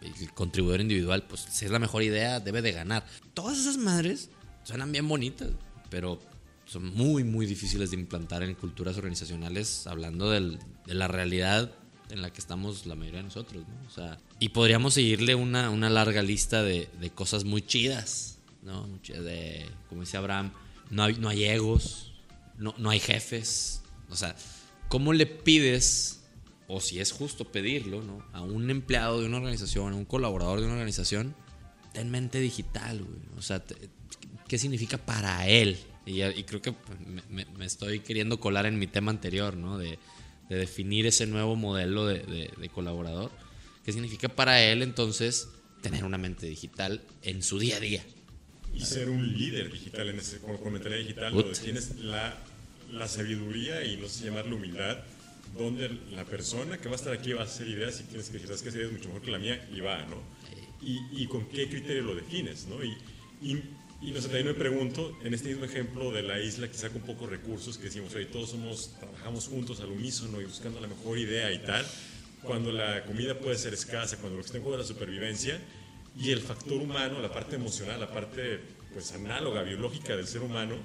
el, contribuidor individual, pues si es la mejor idea, debe de ganar. Todas esas madres suenan bien bonitas, pero son muy, muy difíciles de implantar en culturas organizacionales, hablando del, de la realidad en la que estamos la mayoría de nosotros, ¿no? O sea, y podríamos seguirle una, una larga lista de, de, cosas muy chidas, ¿no? De, como dice Abraham, no hay, no hay egos, no, no hay jefes, o sea, ¿cómo le pides, o si es justo pedirlo, ¿no? A un empleado de una organización, a un colaborador de una organización, ten mente digital, güey. O sea, ¿qué significa para él? Y, creo que pues, me, estoy queriendo colar en mi tema anterior, ¿no? De, definir ese nuevo modelo de, colaborador. ¿Qué significa para él entonces tener una mente digital en su día a día? Y ser un líder digital en ese, con, mentalidad digital, la, la sabiduría y no sé llamarlo humildad, donde la persona que va a estar aquí va a hacer ideas y tienes que decir, que esa idea es mucho mejor que la mía y va, ¿no? Y, y con qué criterio lo defines, ¿no? Y, y y no sé, también me pregunto, en este mismo ejemplo de la isla que saca un poco recursos, que decimos, oye, todos somos, trabajamos juntos al unísono y buscando la mejor idea y tal, cuando la comida puede ser escasa, cuando lo que está en es la supervivencia, y el factor humano, la parte emocional, la parte pues análoga, biológica del ser humano,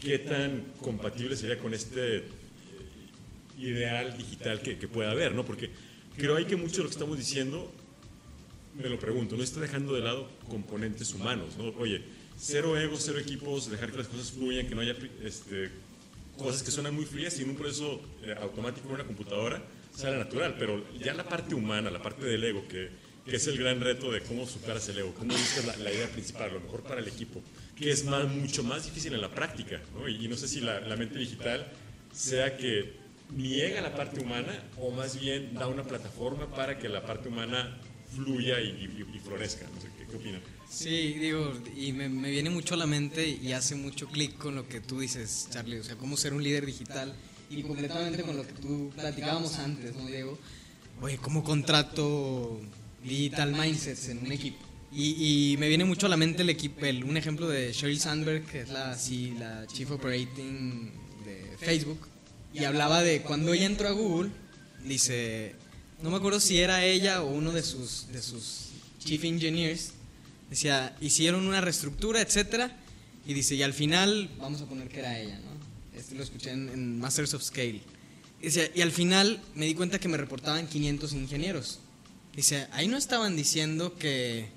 ¿qué tan compatible sería con este eh, ideal digital que, que pueda haber? ¿no? Porque creo hay que mucho de lo que estamos diciendo, me lo pregunto, no está dejando de lado componentes humanos, ¿no? Oye, cero egos, cero equipos, dejar que las cosas fluyan, que no haya este, cosas que suenan muy frías y en un proceso eh, automático en una computadora sale natural, pero ya la parte humana, la parte del ego, que, que es el gran reto de cómo superas el ego, cómo buscas la, idea principal, lo mejor para el equipo, que es mucho más difícil en la práctica, y, no sé si la, mente digital sea que niega la parte humana o más bien da una plataforma para que la parte humana fluya y, florezca. No sé, ¿qué, qué opinan? Sí, digo, y me, me, viene mucho a la mente y hace mucho clic con lo que tú dices, Charlie, o sea, cómo ser un líder digital y completamente con lo que tú platicábamos antes, ¿no, Diego? Oye, ¿cómo contrato digital mindsets en un equipo? Y, y, me viene mucho a la mente el equipo, el, un ejemplo de Sheryl Sandberg, que es la, sí, la Chief Operating de Facebook, y hablaba de cuando ella entró a Google, dice, no me acuerdo si era ella o uno de sus, de sus Chief Engineers, Decía, hicieron una reestructura, etcétera, Y dice, y al final, vamos a poner que era ella, ¿no? Este lo escuché en, Masters of Scale. Dice, y al final me di cuenta que me reportaban 500 ingenieros. Dice, ahí no estaban diciendo que,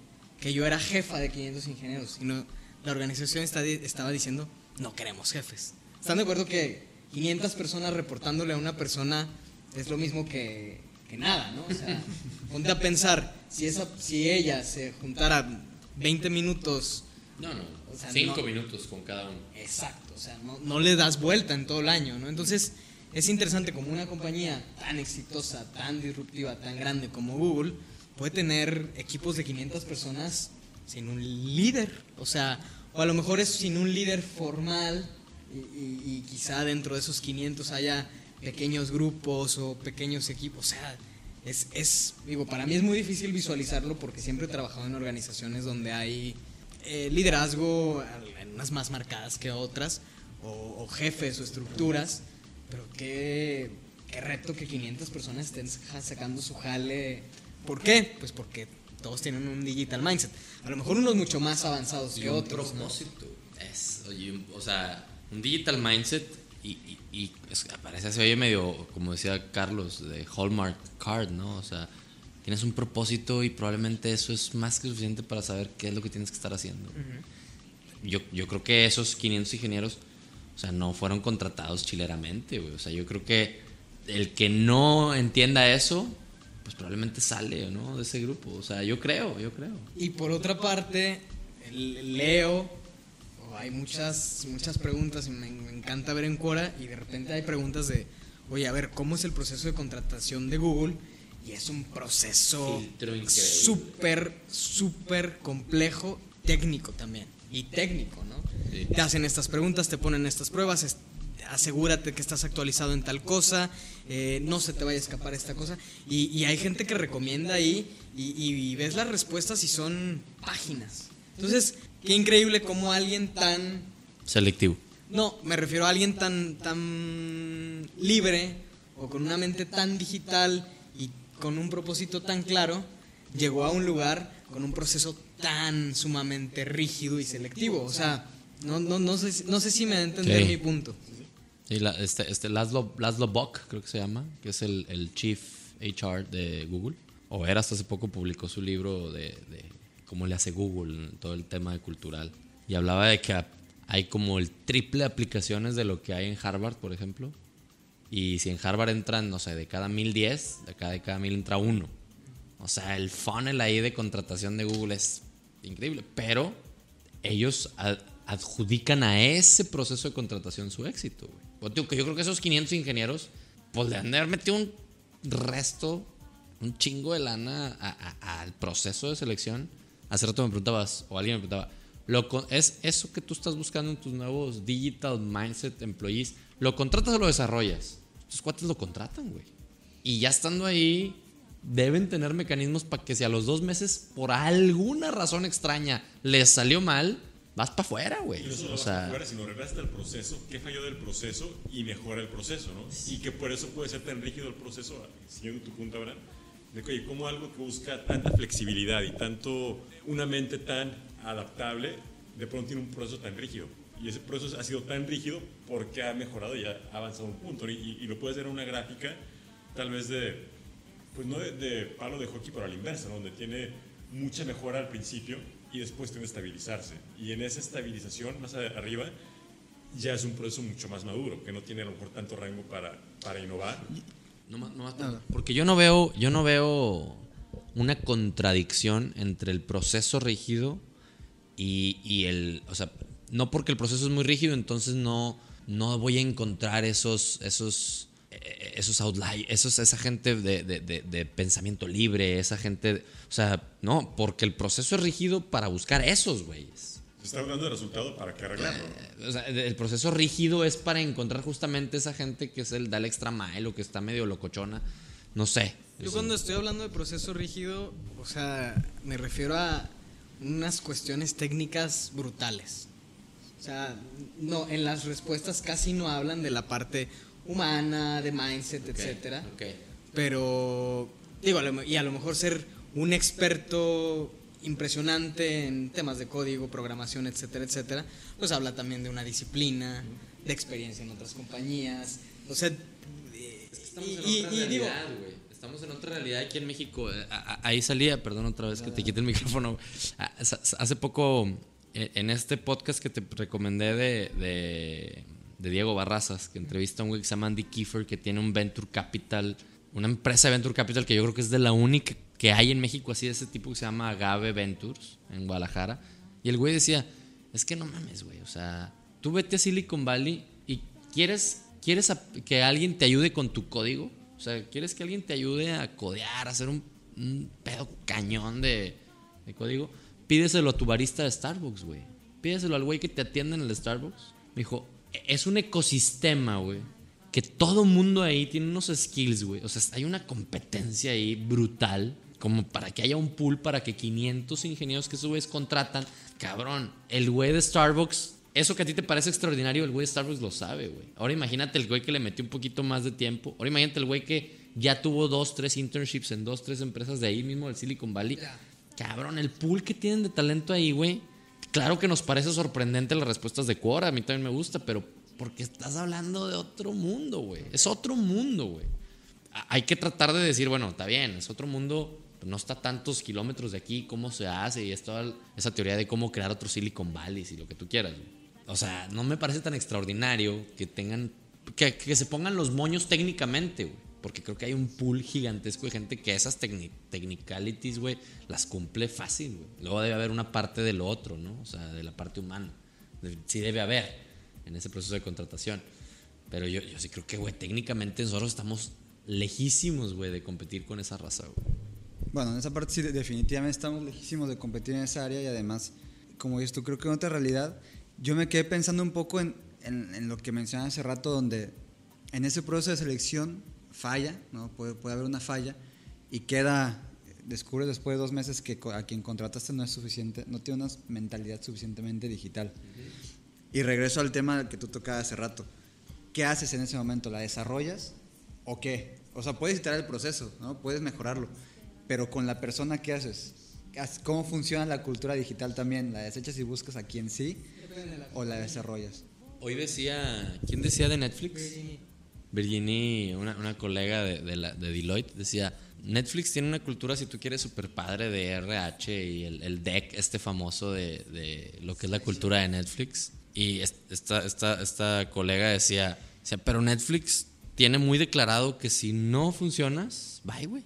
que yo era jefa de 500 ingenieros, sino la organización está, estaba diciendo, no queremos jefes. ¿Están de acuerdo que 500 personas reportándole a una persona es lo mismo que, que nada, ¿no? O sea, ponte a pensar, si, esa, si ella se juntara 20 minutos... No, no, 5 minutos con cada uno. Exacto, o sea, no, no le das vuelta en todo el año, ¿no? Entonces, es interesante como una compañía tan exitosa, tan disruptiva, tan grande como Google, puede tener equipos de 500 personas sin un líder. O sea, o a lo mejor es sin un líder formal y, quizá dentro de esos 500 haya pequeños grupos o pequeños equipos. O sea, es, es, digo, para mí es muy difícil visualizarlo porque siempre he trabajado en organizaciones donde hay eh, liderazgo, unas más marcadas que otras, o, jefes o estructuras, pero qué, qué reto que 500 personas estén sacando su jale. ¿Por qué? Pues porque todos tienen un digital mindset. A lo mejor unos mucho más avanzados que otros. propósito. Es, o sea, un digital mindset y, y, parece se oye medio, como decía Carlos, de Hallmark Card, ¿no? O sea, tienes un propósito y probablemente eso es más que suficiente para saber qué es lo que tienes que estar haciendo. yo, yo creo que esos 500 ingenieros, o sea, no fueron contratados chileramente, güey. O sea, yo creo que el que no entienda eso, pues probablemente sale, ¿no? De ese grupo. O sea, yo creo, yo creo. Y por otra parte, leo, hay muchas, muchas preguntas y me, encanta ver en Quora y de repente hay preguntas de, oye, a ver, ¿cómo es el proceso de contratación de Google? Y es un proceso súper, súper complejo, técnico también. Y técnico, ¿no? Te hacen estas preguntas, te ponen estas pruebas, asegúrate que estás actualizado en tal cosa, eh, no se te vaya a escapar esta cosa. Y, hay gente que recomienda ahí y, ves las respuestas y son páginas. Entonces, qué increíble como alguien tan... Selectivo. No, me refiero a alguien tan, tan libre o con una mente tan digital y con un propósito tan claro, llegó a un lugar con un proceso tan sumamente rígido y selectivo. O sea, no, no, no, sé, no sé si me entender mi punto. Sí, este, este Laszlo, Laszlo Bock, creo que se llama, que es el, el Chief HR de Google. O era hasta hace poco, publicó su libro de, de cómo le hace Google, todo el tema de cultural. Y hablaba de que hay como el triple aplicaciones de lo que hay en Harvard, por ejemplo. Y si en Harvard entran, no sé, de cada mil diez, de cada, de cada mil entra uno. O sea, el funnel ahí de contratación de Google es increíble. Pero ellos adjudican a ese proceso de contratación su éxito, güey. Yo creo que esos 500 ingenieros, pues le han de haber metido un resto, un chingo de lana al proceso de selección. Hace rato me preguntabas, o alguien me preguntaba, ¿lo, ¿es eso que tú estás buscando en tus nuevos Digital Mindset Employees? ¿Lo contratas o lo desarrollas? Estos cuates lo contratan, güey. Y ya estando ahí, deben tener mecanismos para que si a los dos meses, por alguna razón extraña, les salió mal, vas para afuera, güey. o sea, afuera, sino regresa el proceso, qué falló del proceso y mejora el proceso, ¿no? Y que por eso puede ser tan rígido el proceso, siguiendo tu punto, Abraham, de que, oye, ¿cómo algo que busca tanta flexibilidad y tanto una mente tan adaptable, de pronto tiene un proceso tan rígido? Y ese proceso ha sido tan rígido porque ha mejorado y ha avanzado un punto. Y, lo puedes ver en una gráfica, tal vez de, pues no de, de palo de hockey, pero a la inversa, ¿no? donde tiene mucha mejora al principio y después tiene que estabilizarse. Y en esa estabilización, más arriba, ya es un proceso mucho más maduro, que no tiene a lo mejor tanto rango para, para innovar. No, no, porque yo no veo, yo no veo una contradicción entre el proceso rígido y, y, el, o sea, no porque el proceso es muy rígido, entonces no, no voy a encontrar esos, esos esos outliers, esos, esa gente de, de, de, pensamiento libre, esa gente, o sea, no, porque el proceso es rígido para buscar esos güeyes. Se está hablando de resultado para que arreglarlo. Eh, o sea, el proceso rígido es para encontrar justamente esa gente que es el da el extra mile o que está medio locochona, no sé. Yo cuando estoy hablando de proceso rígido, o sea, me refiero a unas cuestiones técnicas brutales. O sea, no, en las respuestas casi no hablan de la parte humana, de mindset, etcétera. Pero, digo, y a lo mejor ser un experto impresionante en temas de código, programación, etcétera, etcétera, pues habla también de una disciplina, de experiencia en otras compañías. O sea, estamos en otra realidad, güey. Estamos en otra realidad aquí en México. Eh, ahí salía, perdón otra vez que te quite el micrófono. Ah, hace poco, eh, en este podcast que te recomendé de, de, Diego Barrazas, que entrevista a un güey que se llama Andy Kiefer, que tiene un Venture Capital, una empresa de Venture Capital que yo creo que es de la única que hay en México así de ese tipo que se llama Agave Ventures, en Guadalajara. Y el güey decía, es que no mames, güey, o sea, tú vete a Silicon Valley y quieres ¿Quieres que alguien te ayude con tu código? O sea, ¿quieres que alguien te ayude a codear, a hacer un, pedo cañón de, código? Pídeselo a tu barista de Starbucks, güey. Pídeselo al güey que te atiende en el Starbucks. Me dijo, es un ecosistema, güey. Que todo mundo ahí tiene unos skills, güey. O sea, hay una competencia ahí brutal. Como para que haya un pool para que 500 ingenieros que esos contratan. Cabrón, el güey de Starbucks eso que a ti te parece extraordinario, el güey de Starbucks lo sabe, güey. Ahora imagínate el güey que le metió un poquito más de tiempo. Ahora imagínate el güey que ya tuvo dos, tres internships en dos, tres empresas de ahí mismo, del Silicon Valley. Cabrón, el pool que tienen de talento ahí, güey. Claro que nos parece sorprendente las respuestas de Quora, a mí también me gusta, pero porque estás hablando de otro mundo, güey. Es otro mundo, güey. Hay que tratar de decir, bueno, está bien, es otro mundo, no está tantos kilómetros de aquí, cómo se hace, y es toda esa teoría de cómo crear otro Silicon Valley y lo que tú quieras. O sea, no me parece tan extraordinario que tengan. que, se pongan los moños técnicamente, güey. Porque creo que hay un pool gigantesco de gente que esas technicalities, güey, las cumple fácil, güey. Luego debe haber una parte de lo otro, ¿no? O sea, de la parte humana. Sí debe haber en ese proceso de contratación. Pero yo, yo sí creo que, güey, técnicamente nosotros estamos lejísimos, güey, de competir con esa raza, güey. Bueno, en esa parte sí, definitivamente estamos lejísimos de competir en esa área y además, como dices tú, creo que en otra realidad yo me quedé pensando un poco en, en, lo que mencioné hace rato, donde en ese proceso de selección falla, ¿no? puede, puede haber una falla y queda, descubres después de dos meses que a quien contrataste no es suficiente, no tiene una mentalidad suficientemente digital. Y regreso al tema que tú tocabas hace rato. ¿Qué haces en ese momento? ¿La desarrollas o qué? O sea, puedes iterar el proceso, ¿no? Puedes mejorarlo, pero con la persona, ¿qué haces? ¿Cómo funciona la cultura digital también? ¿La desechas y buscas a quien sí? o la desarrollas. Hoy decía, ¿quién decía de Netflix? Virginie. una, una colega de, de, la, de, Deloitte, decía, Netflix tiene una cultura, si tú quieres, súper padre de RH y el, el deck este famoso de, de, lo que es la cultura de Netflix. Y esta, esta, esta colega decía, decía, pero Netflix tiene muy declarado que si no funcionas, bye, güey.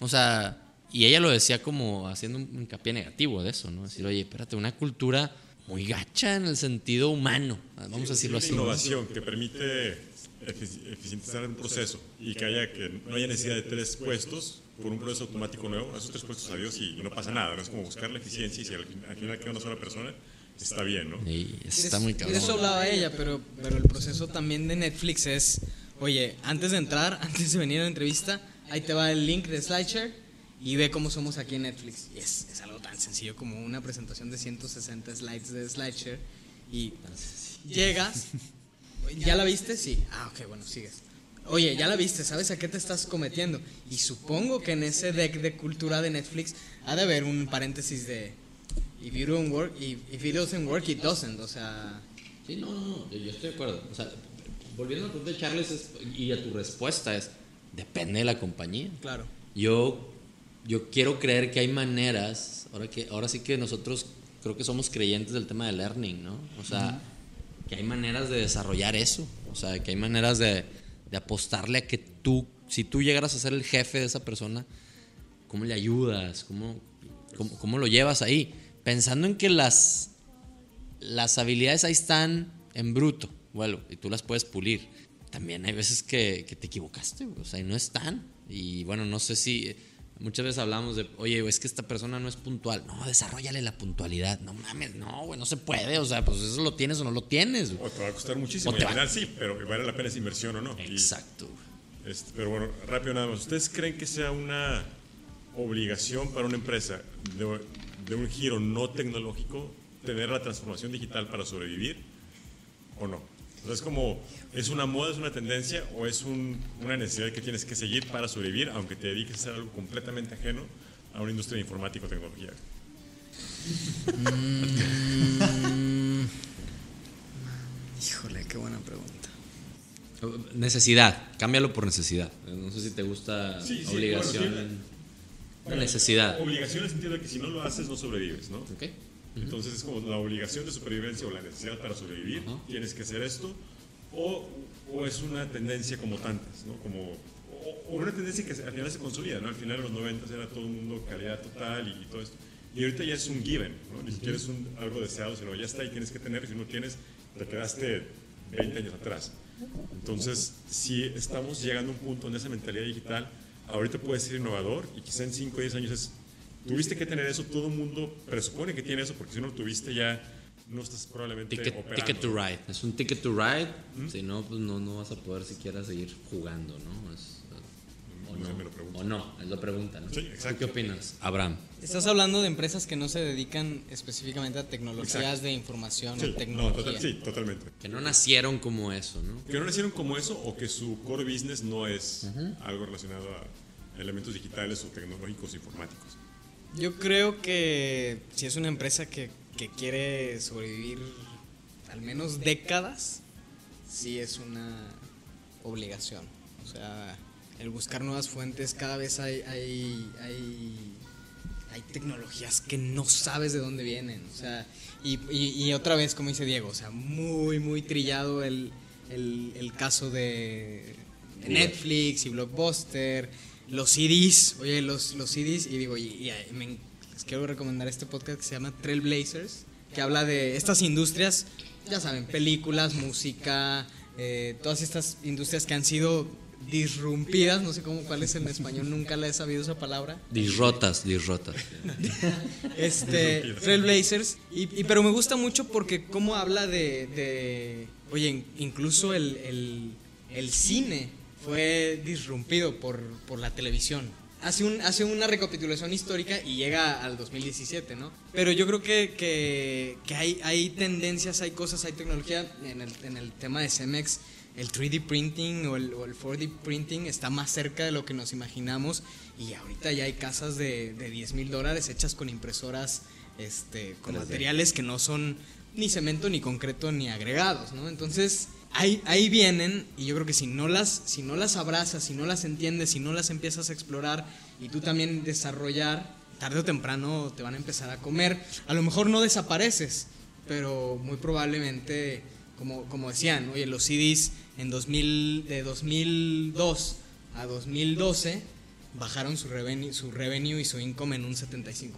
O sea, y ella lo decía como haciendo un hincapié negativo de eso, ¿no? Decir, oye, espérate, una cultura muy gacha en el sentido humano, vamos a decirlo así. Innovación que permite eficientizar un proceso y que haya que no haya necesidad de tres puestos por un proceso automático nuevo, esos tres puestos adiós y no pasa nada, es como buscar la eficiencia y si al, final queda una sola persona, está bien, ¿no? Sí, está muy cabrón. De eso hablaba ella, pero, pero el proceso también de Netflix es, oye, antes de entrar, antes de venir a la entrevista, ahí te va el link de SlideShare y ve cómo somos aquí en Netflix. Y es, es, algo tan sencillo como una presentación de 160 slides de SlideShare y llegas. ¿Ya la viste? Sí. Ah, ok, bueno, sigues. Oye, ya la viste, ¿sabes a qué te estás cometiendo? Y supongo que en ese deck de cultura de Netflix ha de haber un paréntesis de if you don't work, if, if it doesn't work, it doesn't. O sea. Sí, no, no, yo estoy de acuerdo. O sea, volviendo a tu de Charles y a tu respuesta es depende de la compañía. Claro. Yo yo quiero creer que hay maneras, ahora, que, ahora sí que nosotros creo que somos creyentes del tema de learning, ¿no? O sea, que hay maneras de desarrollar eso, o sea, que hay maneras de, de, apostarle a que tú, si tú llegaras a ser el jefe de esa persona, ¿cómo le ayudas? ¿Cómo, cómo, cómo lo llevas ahí? Pensando en que las, las habilidades ahí están en bruto, bueno, y tú las puedes pulir. También hay veces que, que te equivocaste, o sea, y no están. Y bueno, no sé si Muchas veces hablamos de, oye, es que esta persona no es puntual. No, desarrollale la puntualidad. No mames, no, güey, no se puede. O sea, pues eso lo tienes o no lo tienes. O te va a costar muchísimo. al final sí, pero vale la pena esa inversión o no. Exacto. este, pero bueno, rápido nada más. ¿Ustedes creen que sea una obligación para una empresa de, de un giro no tecnológico tener la transformación digital para sobrevivir o no? Es como, ¿es una moda, es una tendencia o es una necesidad que tienes que seguir para sobrevivir, aunque te dediques a hacer algo completamente ajeno a una industria de informática o tecnología? Mm. híjole, qué buena pregunta. Necesidad, cámbialo por necesidad. No sé si te gusta obligación. necesidad. Obligación en el sentido de que si no lo haces no sobrevives, ¿no? Entonces es como la obligación de supervivencia o la necesidad para sobrevivir, tienes que hacer esto, o, o, es una tendencia como tantas, ¿no? Como, o, una tendencia que al final se consolida, ¿no? Al final en los 90 era todo el mundo calidad total y, todo esto. Y ahorita ya es un given, ¿no? Ni siquiera es un, algo deseado, sino ya está y tienes que tener, si no tienes, te quedaste 20 años atrás. Entonces, si estamos llegando a un punto en esa mentalidad digital, ahorita puede ser innovador y quizá en 5 o 10 años es, tuviste que tener eso, todo el mundo presupone que tiene eso, porque si no lo tuviste ya no estás probablemente ticket, operando. Ticket to ride, es un ticket to ride, si no, pues no, no vas a poder siquiera seguir jugando, ¿no? o, no, o no, es la pregunta, ¿no? Sí, ¿Qué opinas, Abraham? Estás hablando de empresas que no se dedican específicamente a tecnologías de información o tecnología. sí, totalmente. Que no nacieron como eso, ¿no? Que no nacieron como eso o que su core business no es algo relacionado a elementos digitales o tecnológicos informáticos. Yo creo que si es una empresa que, que quiere sobrevivir al menos décadas, sí es una obligación. O sea, el buscar nuevas fuentes, cada vez hay, hay, hay hay tecnologías que no sabes de dónde vienen. O sea, y, y, otra vez, como dice Diego, o sea, muy, muy trillado el, el, el caso de, Netflix y Blockbuster, los CDs, oye, los, los CDs, y digo, y, les quiero recomendar este podcast que se llama Trailblazers, que habla de estas industrias, ya saben, películas, música, eh, todas estas industrias que han sido disrumpidas, no sé cómo cuál es en español, nunca la he sabido esa palabra. Disrotas, disrotas. este, Trailblazers, y, y, pero me gusta mucho porque cómo habla de, de oye, incluso el, el, el, cine fue disrumpido por, por la televisión. Hace, un, hace una recapitulación histórica y llega al 2017, ¿no? Pero yo creo que, que, que hay, hay tendencias, hay cosas, hay tecnología en el, en el tema de Cemex el 3D printing o el, 4D printing está más cerca de lo que nos imaginamos y ahorita ya hay casas de, de 10 mil dólares hechas con impresoras este, con materiales que no son ni cemento, ni concreto, ni agregados, ¿no? Entonces, ahí, vienen y yo creo que si no, las, si no las abrazas, si no las entiendes, si no las empiezas a explorar y tú también desarrollar, tarde o temprano te van a empezar a comer. A lo mejor no desapareces, pero muy probablemente, como, como decían, oye, los CDs en 2000, de 2002 a 2012 bajaron su revenue, su revenue y su income en un 75%.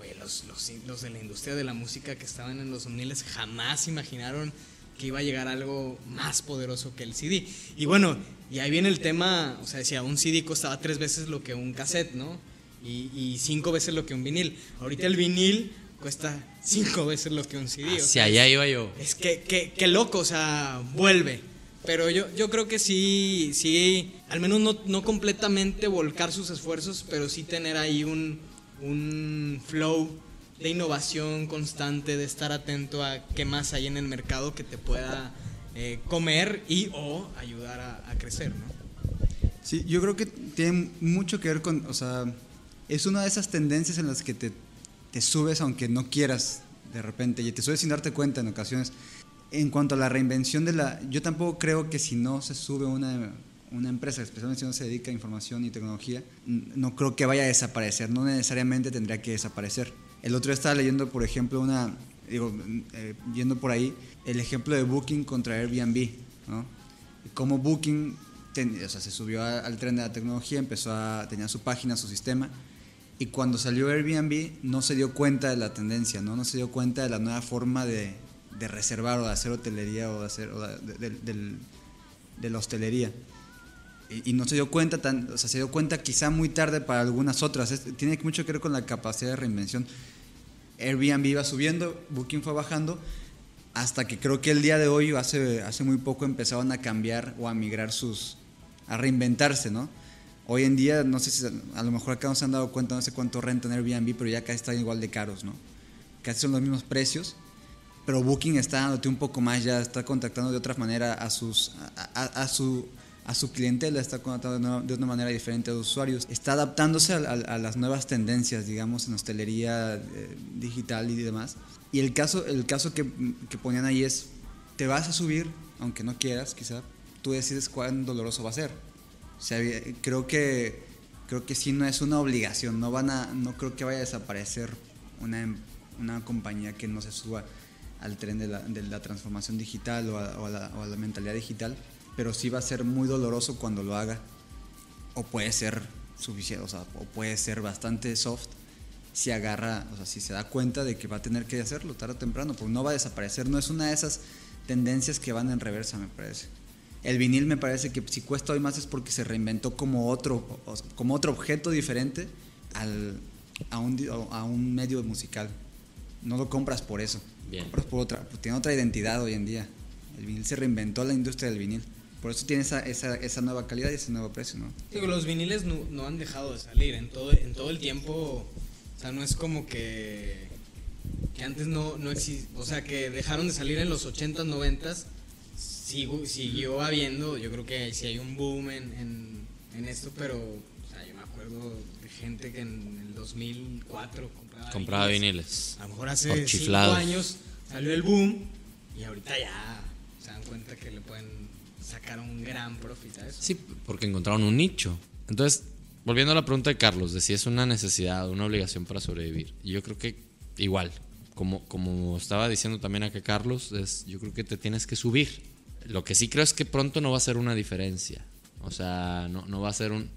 Oye, los, los, los, de la industria de la música que estaban en los 2000 jamás imaginaron que iba a llegar algo más poderoso que el CD. Y bueno, y ahí viene el tema, o sea, decía, un CD costaba tres veces lo que un cassette, ¿no? Y, y cinco veces lo que un vinil. Ahorita el vinil cuesta cinco veces lo que un CD. Si allá iba yo. Es que, que, que loco, o sea, vuelve. Pero yo, yo creo que sí, sí, al menos no, no completamente volcar sus esfuerzos, pero sí tener ahí un, un flow de innovación constante, de estar atento a qué más hay en el mercado que te pueda eh, comer y o ayudar a, crecer, ¿no? Sí, yo creo que tiene mucho que ver con, o sea, es una de esas tendencias en las que te, te subes aunque no quieras de repente y te subes sin darte cuenta en ocasiones en cuanto a la reinvención de la... Yo tampoco creo que si no se sube una, una empresa, especialmente si no se dedica a información y tecnología, no creo que vaya a desaparecer, no necesariamente tendría que desaparecer. El otro día estaba leyendo, por ejemplo, una, digo, eh, yendo por ahí, el ejemplo de Booking contra Airbnb, ¿no? Cómo Booking o sea, se subió al tren de la tecnología, empezó a, tenía su página, su sistema, y cuando salió Airbnb no se dio cuenta de la tendencia, ¿no? No se dio cuenta de la nueva forma de, reservar o de hacer hotelería o de hacer de, la hostelería. Y, no se dio cuenta tan, o sea, se dio cuenta quizá muy tarde para algunas otras. tiene mucho que ver con la capacidad de reinvención. Airbnb iba subiendo, Booking fue bajando, hasta que creo que el día de hoy, hace, hace muy poco, empezaron a cambiar o a migrar sus, a reinventarse, ¿no? Hoy en día, no sé si a lo mejor acá no se han dado cuenta, no sé cuánto renta en Airbnb, pero ya casi están igual de caros, ¿no? Casi son los mismos precios pero Booking está dándote un poco más, ya está contactando de otra manera a, sus, a, su, a su clientela, está conectando de una manera diferente a los usuarios, está adaptándose a, las nuevas tendencias, digamos, en hostelería eh, digital y demás. Y el caso, el caso que, que, ponían ahí es, te vas a subir, aunque no quieras, quizá, tú decides cuán doloroso va a ser. O sea, creo que, creo que sí no es una obligación, no, van a, no creo que vaya a desaparecer una, una compañía que no se suba al tren de la, de la transformación digital o a, la, o a la mentalidad digital pero sí va a ser muy doloroso cuando lo haga. O puede ser suficiente, o sea, o puede ser bastante soft si agarra, o sea, si se da cuenta de que va a tener que hacerlo tarde o temprano, porque no va a desaparecer, no es una de esas tendencias que van en reversa, me parece. El vinil me parece que si cuesta hoy más es porque se reinventó como otro, como otro objeto diferente al, a, un, a un medio musical. No lo compras por eso. Bien. compras por otra, tiene otra identidad hoy en día. El vinil se reinventó la industria del vinil. Por eso tiene esa, esa, esa nueva calidad y ese nuevo precio, ¿no? Digo, los viniles no, no, han dejado de salir en todo, en todo el tiempo. O sea, no es como que, que antes no, no existía. O sea, que dejaron de salir en los 80s, 90s. siguió habiendo, yo creo que sí hay un boom en, en, en esto, pero o sea, yo me acuerdo de gente que en el 2004 compraba, compraba viniles. A lo mejor hace 5 años salió el boom y ahorita ya se dan cuenta que le pueden sacaron un gran profit a eso. Sí, porque encontraron un nicho. Entonces, volviendo a la pregunta de Carlos, de si es una necesidad, una obligación para sobrevivir. Yo creo que igual, como, como estaba diciendo también acá Carlos, yo creo que te tienes que subir. Lo que sí creo es que pronto no va a ser una diferencia. O sea, no, no va a ser un...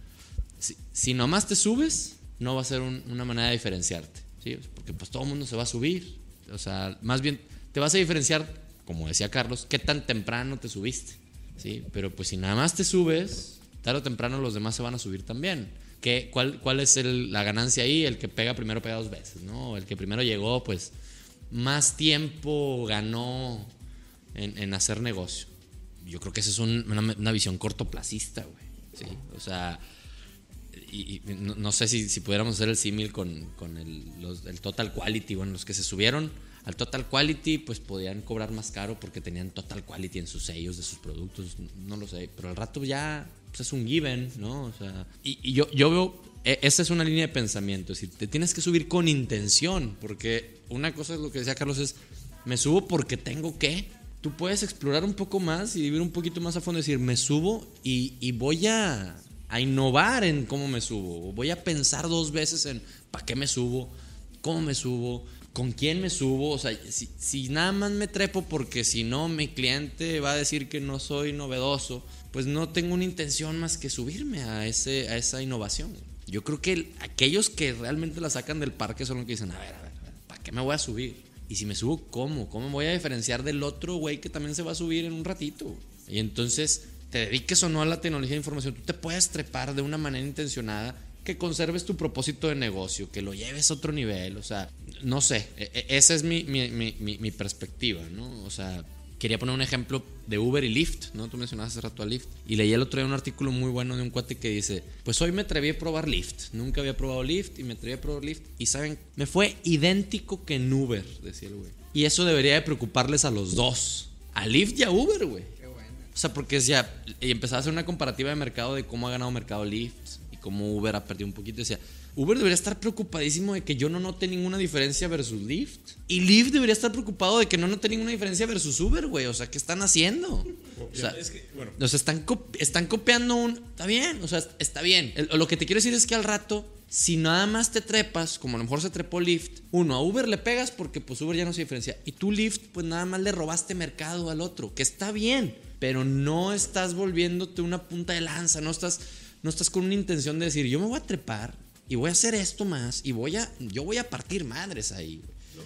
Si, si nomás te subes, no va a ser una manera de diferenciarte. ¿sí? Porque pues todo el mundo se va a subir. O sea, más bien te vas a diferenciar, como decía Carlos, qué tan temprano te subiste. ¿Sí? Pero pues si nada más te subes, tarde o temprano los demás se van a subir también. ¿Qué, cuál, ¿Cuál es la ganancia ahí? El que pega primero pega dos veces, ¿no? El que primero llegó, pues más tiempo ganó en, hacer negocio. Yo creo que esa es una, visión cortoplacista, güey. ¿sí? O sea, y, no, sé si, si, pudiéramos hacer el símil con, con el, el, total quality, bueno, los que se subieron al Total Quality, pues podían cobrar más caro porque tenían Total Quality en sus sellos de sus productos, no lo sé, pero al rato ya pues es un given, ¿no? O sea, y, yo, yo veo, e, esa es una línea de pensamiento, es decir, te tienes que subir con intención, porque una cosa es lo que decía Carlos es, me subo porque tengo que, tú puedes explorar un poco más y vivir un poquito más a fondo, decir, me subo y, y voy a, a innovar en cómo me subo, voy a pensar dos veces en para qué me subo, cómo me subo, con quién me subo, o sea, si, nada más me trepo porque si no mi cliente va a decir que no soy novedoso, pues no tengo una intención más que subirme a, ese, a esa innovación. Yo creo que aquellos que realmente la sacan del parque son los que dicen, a ver, a ver, ¿para qué me voy a subir? Y si me subo, ¿cómo? ¿Cómo me voy a diferenciar del otro güey que también se va a subir en un ratito? Y entonces, te dediques o no a la tecnología de información, tú te puedes trepar de una manera intencionada que conserves tu propósito de negocio, que lo lleves a otro nivel, o sea, no sé, e, e, esa es mi, mi, mi, mi, perspectiva, ¿no? O sea, quería poner un ejemplo de Uber y Lyft, ¿no? Tú mencionabas hace rato a Lyft. Y leí el otro día un artículo muy bueno de un cuate que dice, pues hoy me atreví a probar Lyft. Nunca había probado Lyft y me atreví a probar Lyft. Y saben, me fue idéntico que en Uber, decía el güey. Y eso debería de preocuparles a los dos. A Lyft y a Uber, güey. O sea, porque decía, y empezaba a hacer una comparativa de mercado de cómo ha ganado mercado Lyft como Uber ha perdido un poquito. Decía, Uber debería estar preocupadísimo de que yo no note ninguna diferencia versus Lyft. Y Lyft debería estar preocupado de que no note ninguna diferencia versus Uber, güey. O sea, ¿qué están haciendo? O sea, están, están copiando un... Está bien, o sea, está bien. lo que te quiero decir es que al rato, si nada más te trepas, como a lo mejor se trepó Lyft, uno, a Uber le pegas porque pues Uber ya no se diferencia. Y tú Lyft, pues nada más le robaste mercado al otro, que está bien. Pero no estás volviéndote una punta de lanza, no estás no estás con una intención de decir, yo me voy a trepar y voy a hacer esto más y voy a, yo voy a partir madres ahí.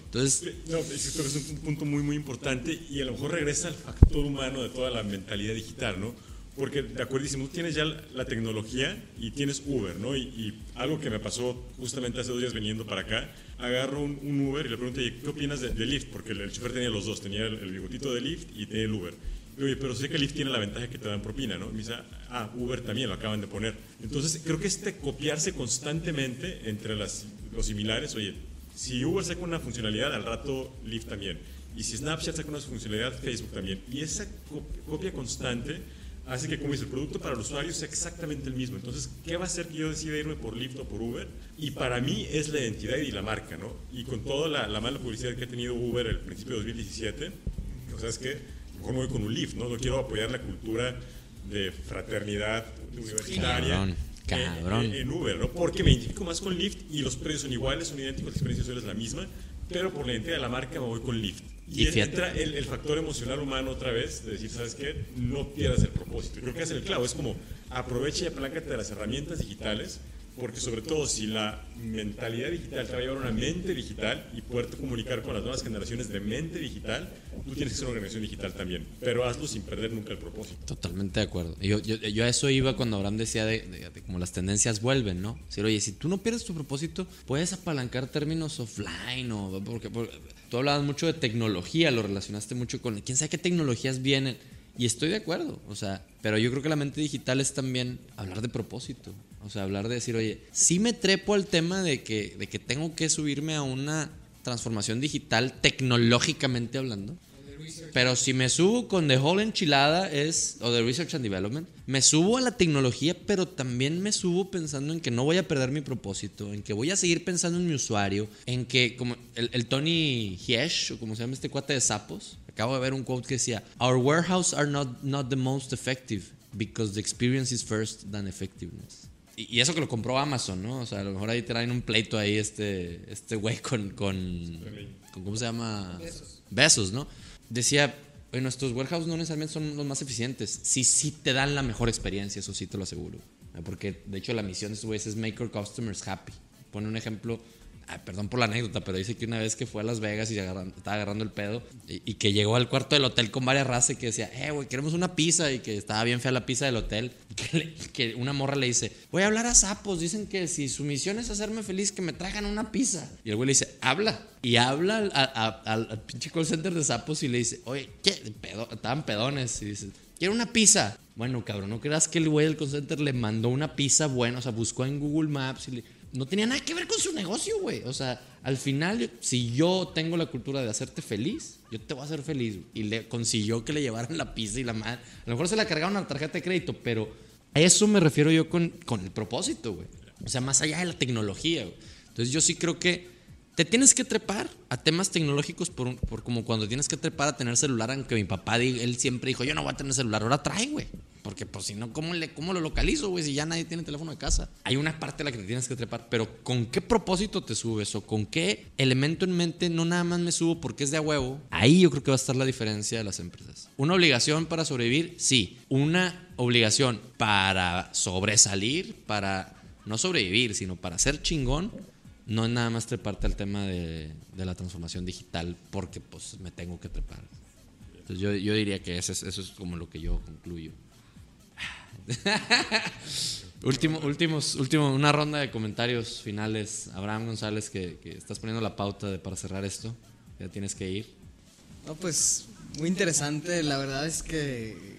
Entonces, no, es, un punto muy, muy importante y a lo mejor regresa al factor humano de toda la mentalidad digital, ¿no? Porque, de acuerdo, tú tienes ya la tecnología y tienes Uber, ¿no? Y, algo que me pasó justamente hace dos días viniendo para acá, agarro un, Uber y le pregunto, ¿qué opinas de, Lyft? Porque el, chofer tenía los dos, tenía el, el, bigotito de Lyft y tenía el Uber. Oye, pero sé que Lyft tiene la ventaja que te dan propina, ¿no? me dice, ah, Uber también lo acaban de poner. Entonces, creo que este copiarse constantemente entre las, los similares, oye, si Uber saca una funcionalidad, al rato Lyft también. Y si Snapchat saca una funcionalidad, Facebook también. Y esa copia constante hace que, como dice, el producto para el usuario sea exactamente el mismo. Entonces, ¿qué va a hacer que yo decida irme por Lyft o por Uber? Y para mí es la identidad y la marca, ¿no? Y con toda la, mala publicidad que ha tenido Uber el principio de 2017, o sea, es que mejor me voy con un Lyft, ¿no? No quiero apoyar la cultura de fraternidad universitaria. Cabrón. En, Uber, ¿no? Porque me identifico más con Lyft y los precios son iguales, son idénticos, la experiencia es la misma, pero por la identidad de la marca me voy con Lyft. Y, entra el, el, factor emocional humano otra vez, de decir, ¿sabes qué? No pierdas el propósito. Creo que es el clavo, es como aprovecha y apláncate de las herramientas digitales porque sobre todo si la mentalidad digital te va a llevar a una mente digital y poder comunicar con las nuevas generaciones de mente digital, tú tienes que ser una organización digital también, pero hazlo sin perder nunca el propósito. Totalmente de acuerdo. Yo, yo, yo a eso iba cuando Abraham decía de, de, como las tendencias vuelven, ¿no? Decir, oye, si tú no pierdes tu propósito, puedes apalancar términos offline o porque tú hablabas mucho de tecnología, lo relacionaste mucho con quién sabe qué tecnologías vienen. Y estoy de acuerdo, o sea, pero yo creo que la mente digital es también hablar de propósito. O sea, hablar de decir, oye, sí me trepo al tema de que, de que tengo que subirme a una transformación digital tecnológicamente hablando. Pero si me subo con The Whole Enchilada es, o de Research and Development, me subo a la tecnología, pero también me subo pensando en que no voy a perder mi propósito, en que voy a seguir pensando en mi usuario, en que, como el, el Tony Hiesch, o como se llama este cuate de sapos, acabo de ver un quote que decía, Our warehouse are not, not the most effective because the experience is first than effectiveness. Y, eso que lo compró Amazon, ¿no? O sea, a lo mejor ahí traen un pleito ahí este, este güey con, con, ¿cómo se llama? Besos. Besos, ¿no? Decía, bueno, estos warehouse no necesariamente son los más eficientes. Sí, sí te dan la mejor experiencia, eso sí te lo aseguro. Porque, de hecho, la misión de estos güeyes es make our customers happy. Pone un ejemplo perdón por la anécdota, pero dice que una vez que fue a Las Vegas y estaba agarrando el pedo y, que llegó al cuarto del hotel con varias razas y que decía, eh, güey, queremos una pizza y que estaba bien fea la pizza del hotel. Que, una morra le dice, voy a hablar a sapos, dicen que si su misión es hacerme feliz, que me traigan una pizza. Y el güey le dice, habla. Y habla al, pinche call center de sapos y le dice, oye, ¿qué? Pedo, estaban pedones. Y dice, quiero una pizza. Bueno, cabrón, no creas que el güey del call center le mandó una pizza buena, o sea, buscó en Google Maps y le no tenía nada que ver con su negocio, güey. O sea, al final, si yo tengo la cultura de hacerte feliz, yo te voy a hacer feliz. Y le consiguió que le llevaran la pizza y la madre. A lo mejor se la cargaron a la tarjeta de crédito, pero a eso me refiero yo con, con el propósito, güey. O sea, más allá de la tecnología, güey. Entonces yo sí creo que te tienes que trepar a temas tecnológicos por, por como cuando tienes que trepar a tener celular, aunque mi papá, él siempre dijo, yo no voy a tener celular, ahora trae, güey. Porque pues si no, ¿cómo, le, ¿cómo lo localizo, güey? Si ya nadie tiene teléfono de casa. Hay una parte a la que te tienes que trepar, pero ¿con qué propósito te subes? ¿O con qué elemento en mente no nada más me subo porque es de a huevo? Ahí yo creo que va a estar la diferencia de las empresas. ¿Una obligación para sobrevivir? Sí. Una obligación para sobresalir, para no sobrevivir, sino para ser chingón no es nada más treparte al tema de, la transformación digital porque pues me tengo que trepar. Entonces yo, yo diría que eso es, como lo que yo concluyo. último, últimos, último, una ronda de comentarios finales. Abraham González, que, estás poniendo la pauta de, para cerrar esto. Ya tienes que ir. No, pues muy interesante. La verdad es que,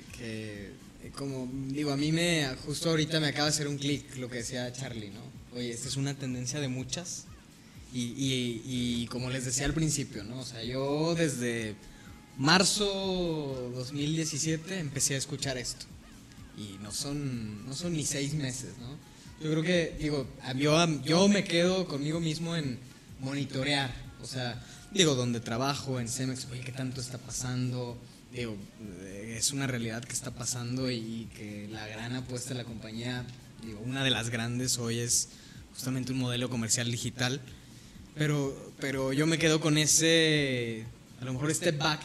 como digo, a mí me, justo ahorita me acaba de hacer un clic lo que decía Charlie, ¿no? Oye, esta es una tendencia de muchas. Y, como les decía al principio, ¿no? O sea, yo desde marzo 2017 empecé a escuchar esto. Y no son, no son ni seis meses, ¿no? Yo creo que, digo, yo, yo me quedo conmigo mismo en monitorear. O sea, digo, donde trabajo, en Cemex, oye, ¿qué tanto está pasando? Digo, es una realidad que está pasando y que la gran apuesta de la compañía, digo, una de las grandes hoy es justamente un modelo comercial digital. Pero, pero yo me quedo con ese, a lo mejor step back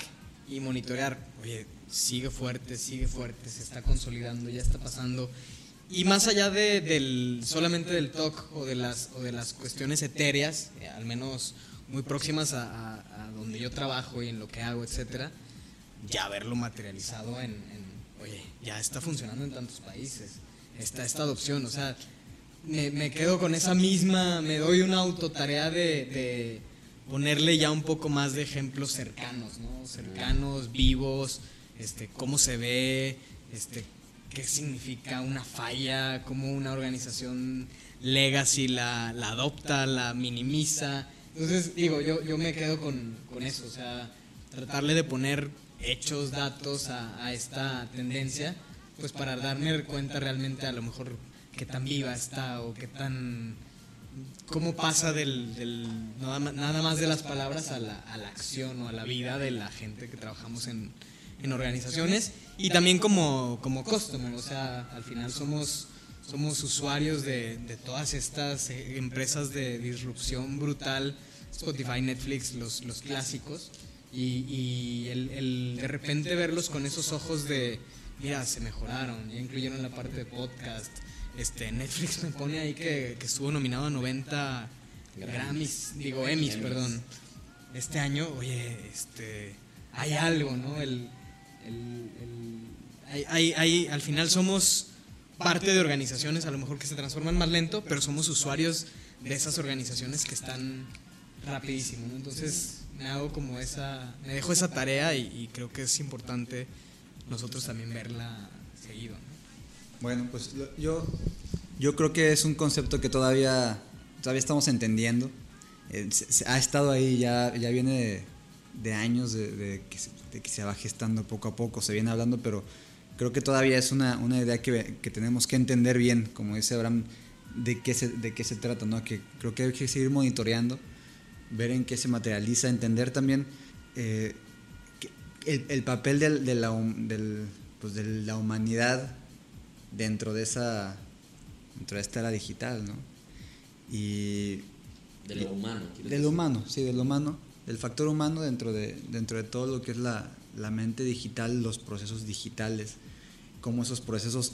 y monitorear. Oye, sigue fuerte, sigue fuerte, se está consolidando, ya está pasando. Y más allá de, del, solamente del talk o de las, o de las cuestiones etéreas, eh, al menos muy próximas a, a, donde yo trabajo y en lo que hago, etcétera, ya verlo materializado en, oye, ya está funcionando en tantos países, está esta adopción, o sea, me, quedo con esa misma, me doy una autotarea de, ponerle ya un poco más de ejemplos cercanos, ¿no? Cercanos, vivos, este, cómo se ve, este, qué significa una falla, cómo una organización legacy la, la adopta, la minimiza. Entonces, digo, yo, yo me quedo con, con eso, o sea, tratarle de poner hechos, datos a esta tendencia pues para darme cuenta realmente a lo mejor qué tan viva está o qué tan cómo pasa del, nada, más de las palabras a la, acción o a la vida de la gente que trabajamos en, en organizaciones y también como, como customer, o sea, al final somos, somos usuarios de, todas estas eh, empresas de disrupción brutal, Spotify, Netflix, los, los clásicos, y, y el, el, de repente verlos con esos ojos de, mira, se mejoraron, ya incluyeron la parte de podcast, este, Netflix me pone ahí que, que estuvo nominado a 90 Grammys, digo Emmys, perdón, este año, oye, este, hay algo, ¿no? El, hay, al final somos parte de organizaciones, a lo mejor que se transforman más lento, pero somos usuarios de esas organizaciones que están rapidísimo, Entonces me hago como esa, me dejo esa tarea y, creo que es importante nosotros también verla seguido. Bueno, pues yo, yo creo que es un concepto que todavía, todavía estamos entendiendo. Eh, ha estado ahí, ya, ya viene de, años de, que se, va gestando poco a poco, se viene hablando, pero creo que todavía es una, una idea que, que, tenemos que entender bien, como dice Abraham, de qué se, de qué se trata, ¿no? que creo que hay que seguir monitoreando, ver en qué se materializa, entender también eh, el, el, papel de, la, del, pues de la humanidad dentro de esa dentro de esta era digital, ¿no? Y de lo humano. De lo humano, sí, de lo humano, el factor humano dentro de dentro de todo lo que es la, la mente digital, los procesos digitales, cómo esos procesos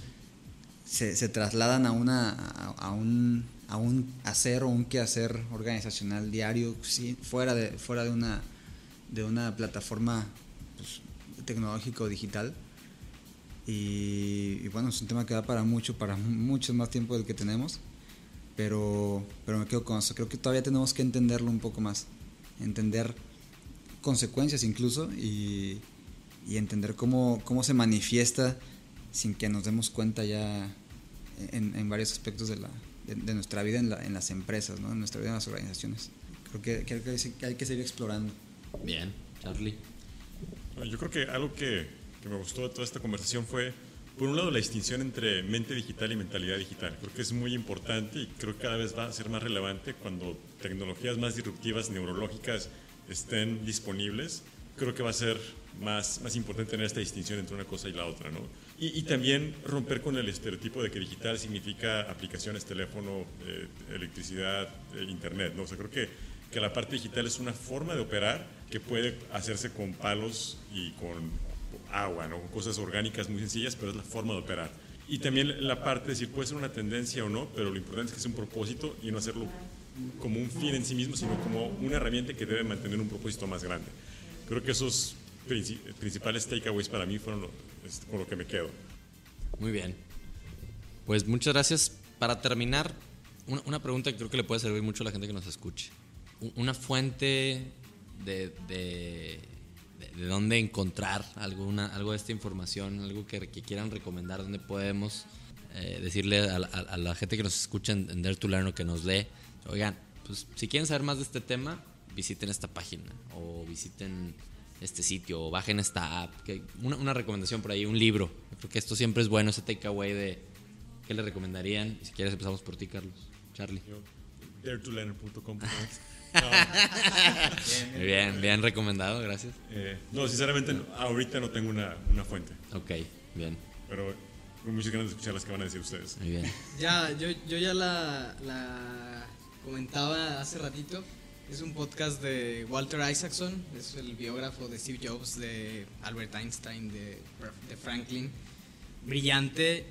se, se trasladan a una a, un a un hacer o un quehacer organizacional diario, sí, fuera de fuera de una de una plataforma pues, tecnológica o digital y, bueno, es un tema que da para mucho, para mucho más tiempo del que tenemos. Pero, pero me quedo con eso. Creo que todavía tenemos que entenderlo un poco más. Entender consecuencias incluso y, y entender cómo, cómo se manifiesta sin que nos demos cuenta ya en, en varios aspectos de, la, de, nuestra vida en, la, en, las empresas, ¿no? en nuestra vida en las organizaciones. Creo que, creo que hay que seguir explorando. Bien, Charlie. Yo creo que algo que que me gustó de toda esta conversación fue, por un lado, la distinción entre mente digital y mentalidad digital. Creo que es muy importante y creo que cada vez va a ser más relevante cuando tecnologías más disruptivas, neurológicas, estén disponibles. Creo que va a ser más, más importante tener esta distinción entre una cosa y la otra, ¿no? Y, también romper con el estereotipo de que digital significa aplicaciones, teléfono, eh, electricidad, eh, internet, ¿no? O sea, creo que, que la parte digital es una forma de operar que puede hacerse con palos y con agua, ¿no? cosas orgánicas muy sencillas, pero es la forma de operar. Y también la parte de decir, puede ser una tendencia o no, pero lo importante es que sea un propósito y no hacerlo como un fin en sí mismo, sino como una herramienta que debe mantener un propósito más grande. Creo que esos principales takeaways para mí fueron con lo que me quedo. Muy bien. Pues muchas gracias. Para terminar, una, pregunta que creo que le puede servir mucho a la gente que nos escuche. Una fuente de de, dónde encontrar alguna, algo de esta información, algo que, quieran recomendar, dónde podemos eh, decirle a, la gente que nos escucha en, Dare to Learn o que nos lee, oigan, pues si quieren saber más de este tema, visiten esta página o visiten este sitio o bajen esta app. Que una, recomendación por ahí, un libro. Creo que esto siempre es bueno, ese takeaway de qué le recomendarían. Si quieres empezamos por ti, Carlos. Charlie. Daretolearn.com Muy bien, bien recomendado, gracias. Eh, no, sinceramente, ahorita no tengo una, una, fuente. Ok, bien. Pero con muchas ganas de escuchar las que van a decir ustedes. Muy bien. Ya, yo, yo ya la, la comentaba hace ratito. Es un podcast de Walter Isaacson, es el biógrafo de Steve Jobs, de Albert Einstein, de, de Franklin. Brillante.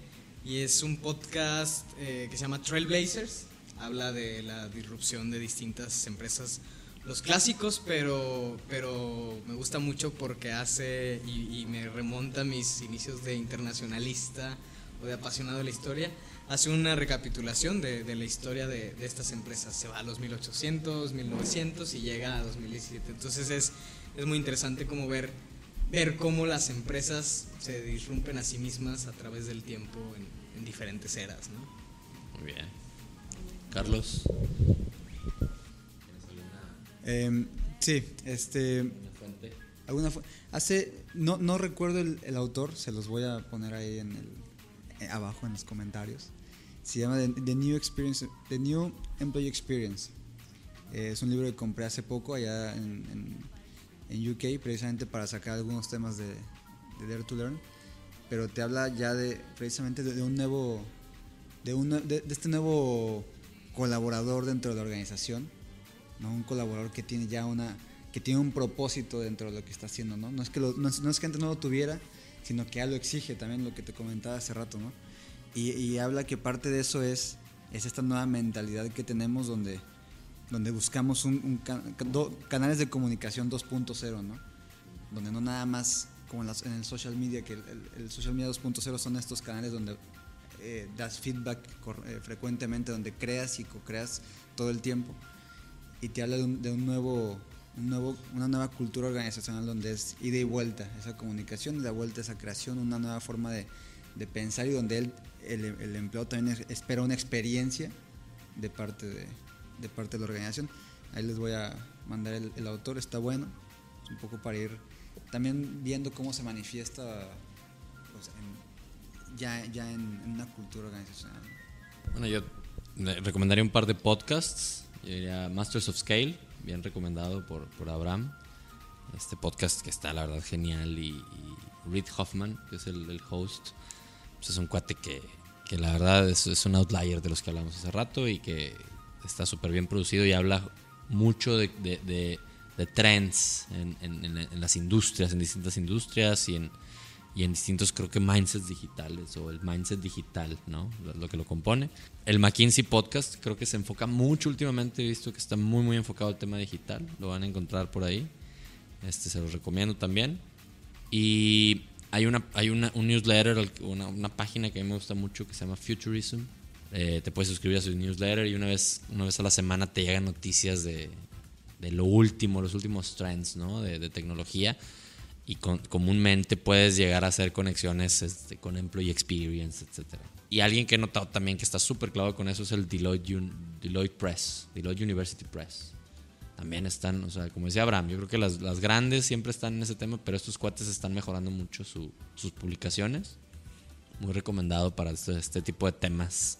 Y es un podcast eh, que se llama Trailblazers habla de la disrupción de distintas empresas. Los clásicos, pero, pero me gusta mucho porque hace y, me remonta mis inicios de internacionalista o de apasionado de la historia. Hace una recapitulación de, la historia de, de, estas empresas. Se va a los 1800, 1900 y llega a 2017. Entonces es, es muy interesante como ver, ver cómo las empresas se disrumpen a sí mismas a través del tiempo en, en diferentes eras. ¿no? Muy bien. Carlos. Eh, sí, este. alguna hace no, no recuerdo el, el, autor, se los voy a poner ahí en el, eh, abajo en los comentarios. Se llama The, New Experience, The New Employee Experience. Eh, es un libro que compré hace poco allá en, en, UK, precisamente para sacar algunos temas de, de, Dare to Learn. Pero te habla ya de precisamente de, un nuevo, de, un, de, este nuevo colaborador dentro de la organización, ¿no? un colaborador que tiene ya una, que tiene un propósito dentro de lo que está haciendo, ¿no? No es que, no, es que antes no lo tuviera, sino que ya lo exige también, lo que te comentaba hace rato, ¿no? Y, habla que parte de eso es, es esta nueva mentalidad que tenemos donde, donde buscamos un, canales de comunicación 2.0, ¿no? Donde no nada más como en, el social media, que el, social media 2.0 son estos canales donde eh, das feedback eh, frecuentemente, donde creas y co-creas todo el tiempo. Y te habla de un, nuevo, un nuevo, una nueva cultura organizacional donde es ida y vuelta, esa comunicación, y la vuelta, esa creación, una nueva forma de, de pensar y donde el, el empleado también espera una experiencia de parte de, de, parte de la organización. Ahí les voy a mandar el, autor, está bueno, un poco para ir también viendo cómo se manifiesta pues, ya, ya en, una cultura organizacional. Bueno, yo recomendaría un par de podcasts. Masters of Scale, bien recomendado por, por Abraham. Este podcast que está, la verdad, genial. Y, Reed Hoffman, que es el, el host, pues, es un cuate que, que la verdad es, es, un outlier de los que hablamos hace rato y que está súper bien producido y habla mucho de, de, de, trends en, en, las industrias, en distintas industrias y en, y en distintos, creo que, mindsets digitales o el mindset digital, ¿no? Lo que lo compone. El McKinsey Podcast creo que se enfoca mucho últimamente, he visto que está muy, muy enfocado al tema digital, lo van a encontrar por ahí. Este se los recomiendo también. Y hay una hay una, un newsletter, una, una, página que a mí me gusta mucho que se llama Futurism. Eh, te puedes suscribir a su newsletter y una vez, una vez a la semana te llegan noticias de, de lo último, los últimos trends ¿no? de, de tecnología. Y comúnmente puedes llegar a hacer conexiones este, con Employee Experience, etc. Y alguien que he notado también que está súper claro con eso es el Deloitte, Deloitte Press, Deloitte University Press también están, o sea, como decía Abraham, yo creo que las, las grandes siempre están en ese tema, pero estos cuates están mejorando mucho sus publicaciones. Muy recomendado para este, este, tipo de temas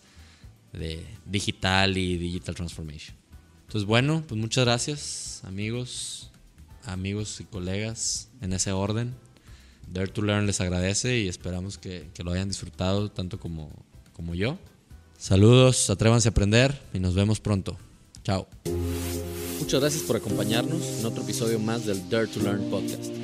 de digital y digital transformation. Entonces, bueno, pues muchas gracias, amigos, amigos y colegas, en ese orden. Dare to Learn les agradece y esperamos que, que lo hayan disfrutado tanto como, como yo. Saludos, atrévanse a aprender y nos vemos pronto. Chao. Muchas gracias por acompañarnos en otro episodio más del Dare to Learn podcast.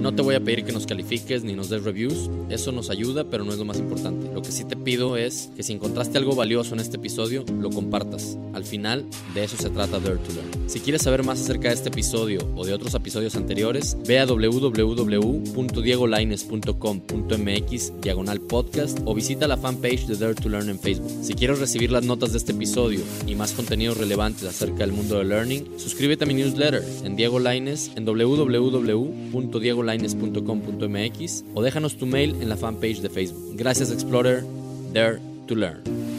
No te voy a pedir que nos califiques ni nos des reviews, eso nos ayuda, pero no es lo más importante. Lo que sí te pido es que si encontraste algo valioso en este episodio, lo compartas. Al final, de eso se trata Dare to Learn. Si quieres saber más acerca de este episodio o de otros episodios anteriores, ve a www.diegolaines.com.mx diagonal podcast o visita la fanpage de Dare to Learn en Facebook. Si quieres recibir las notas de este episodio y más contenidos relevantes acerca del mundo del learning, suscríbete a mi newsletter en Diego Laines en www.diegolaines.com lines.com.mx o déjanos tu mail en la fanpage de Facebook. Gracias Explorer, Dare to Learn.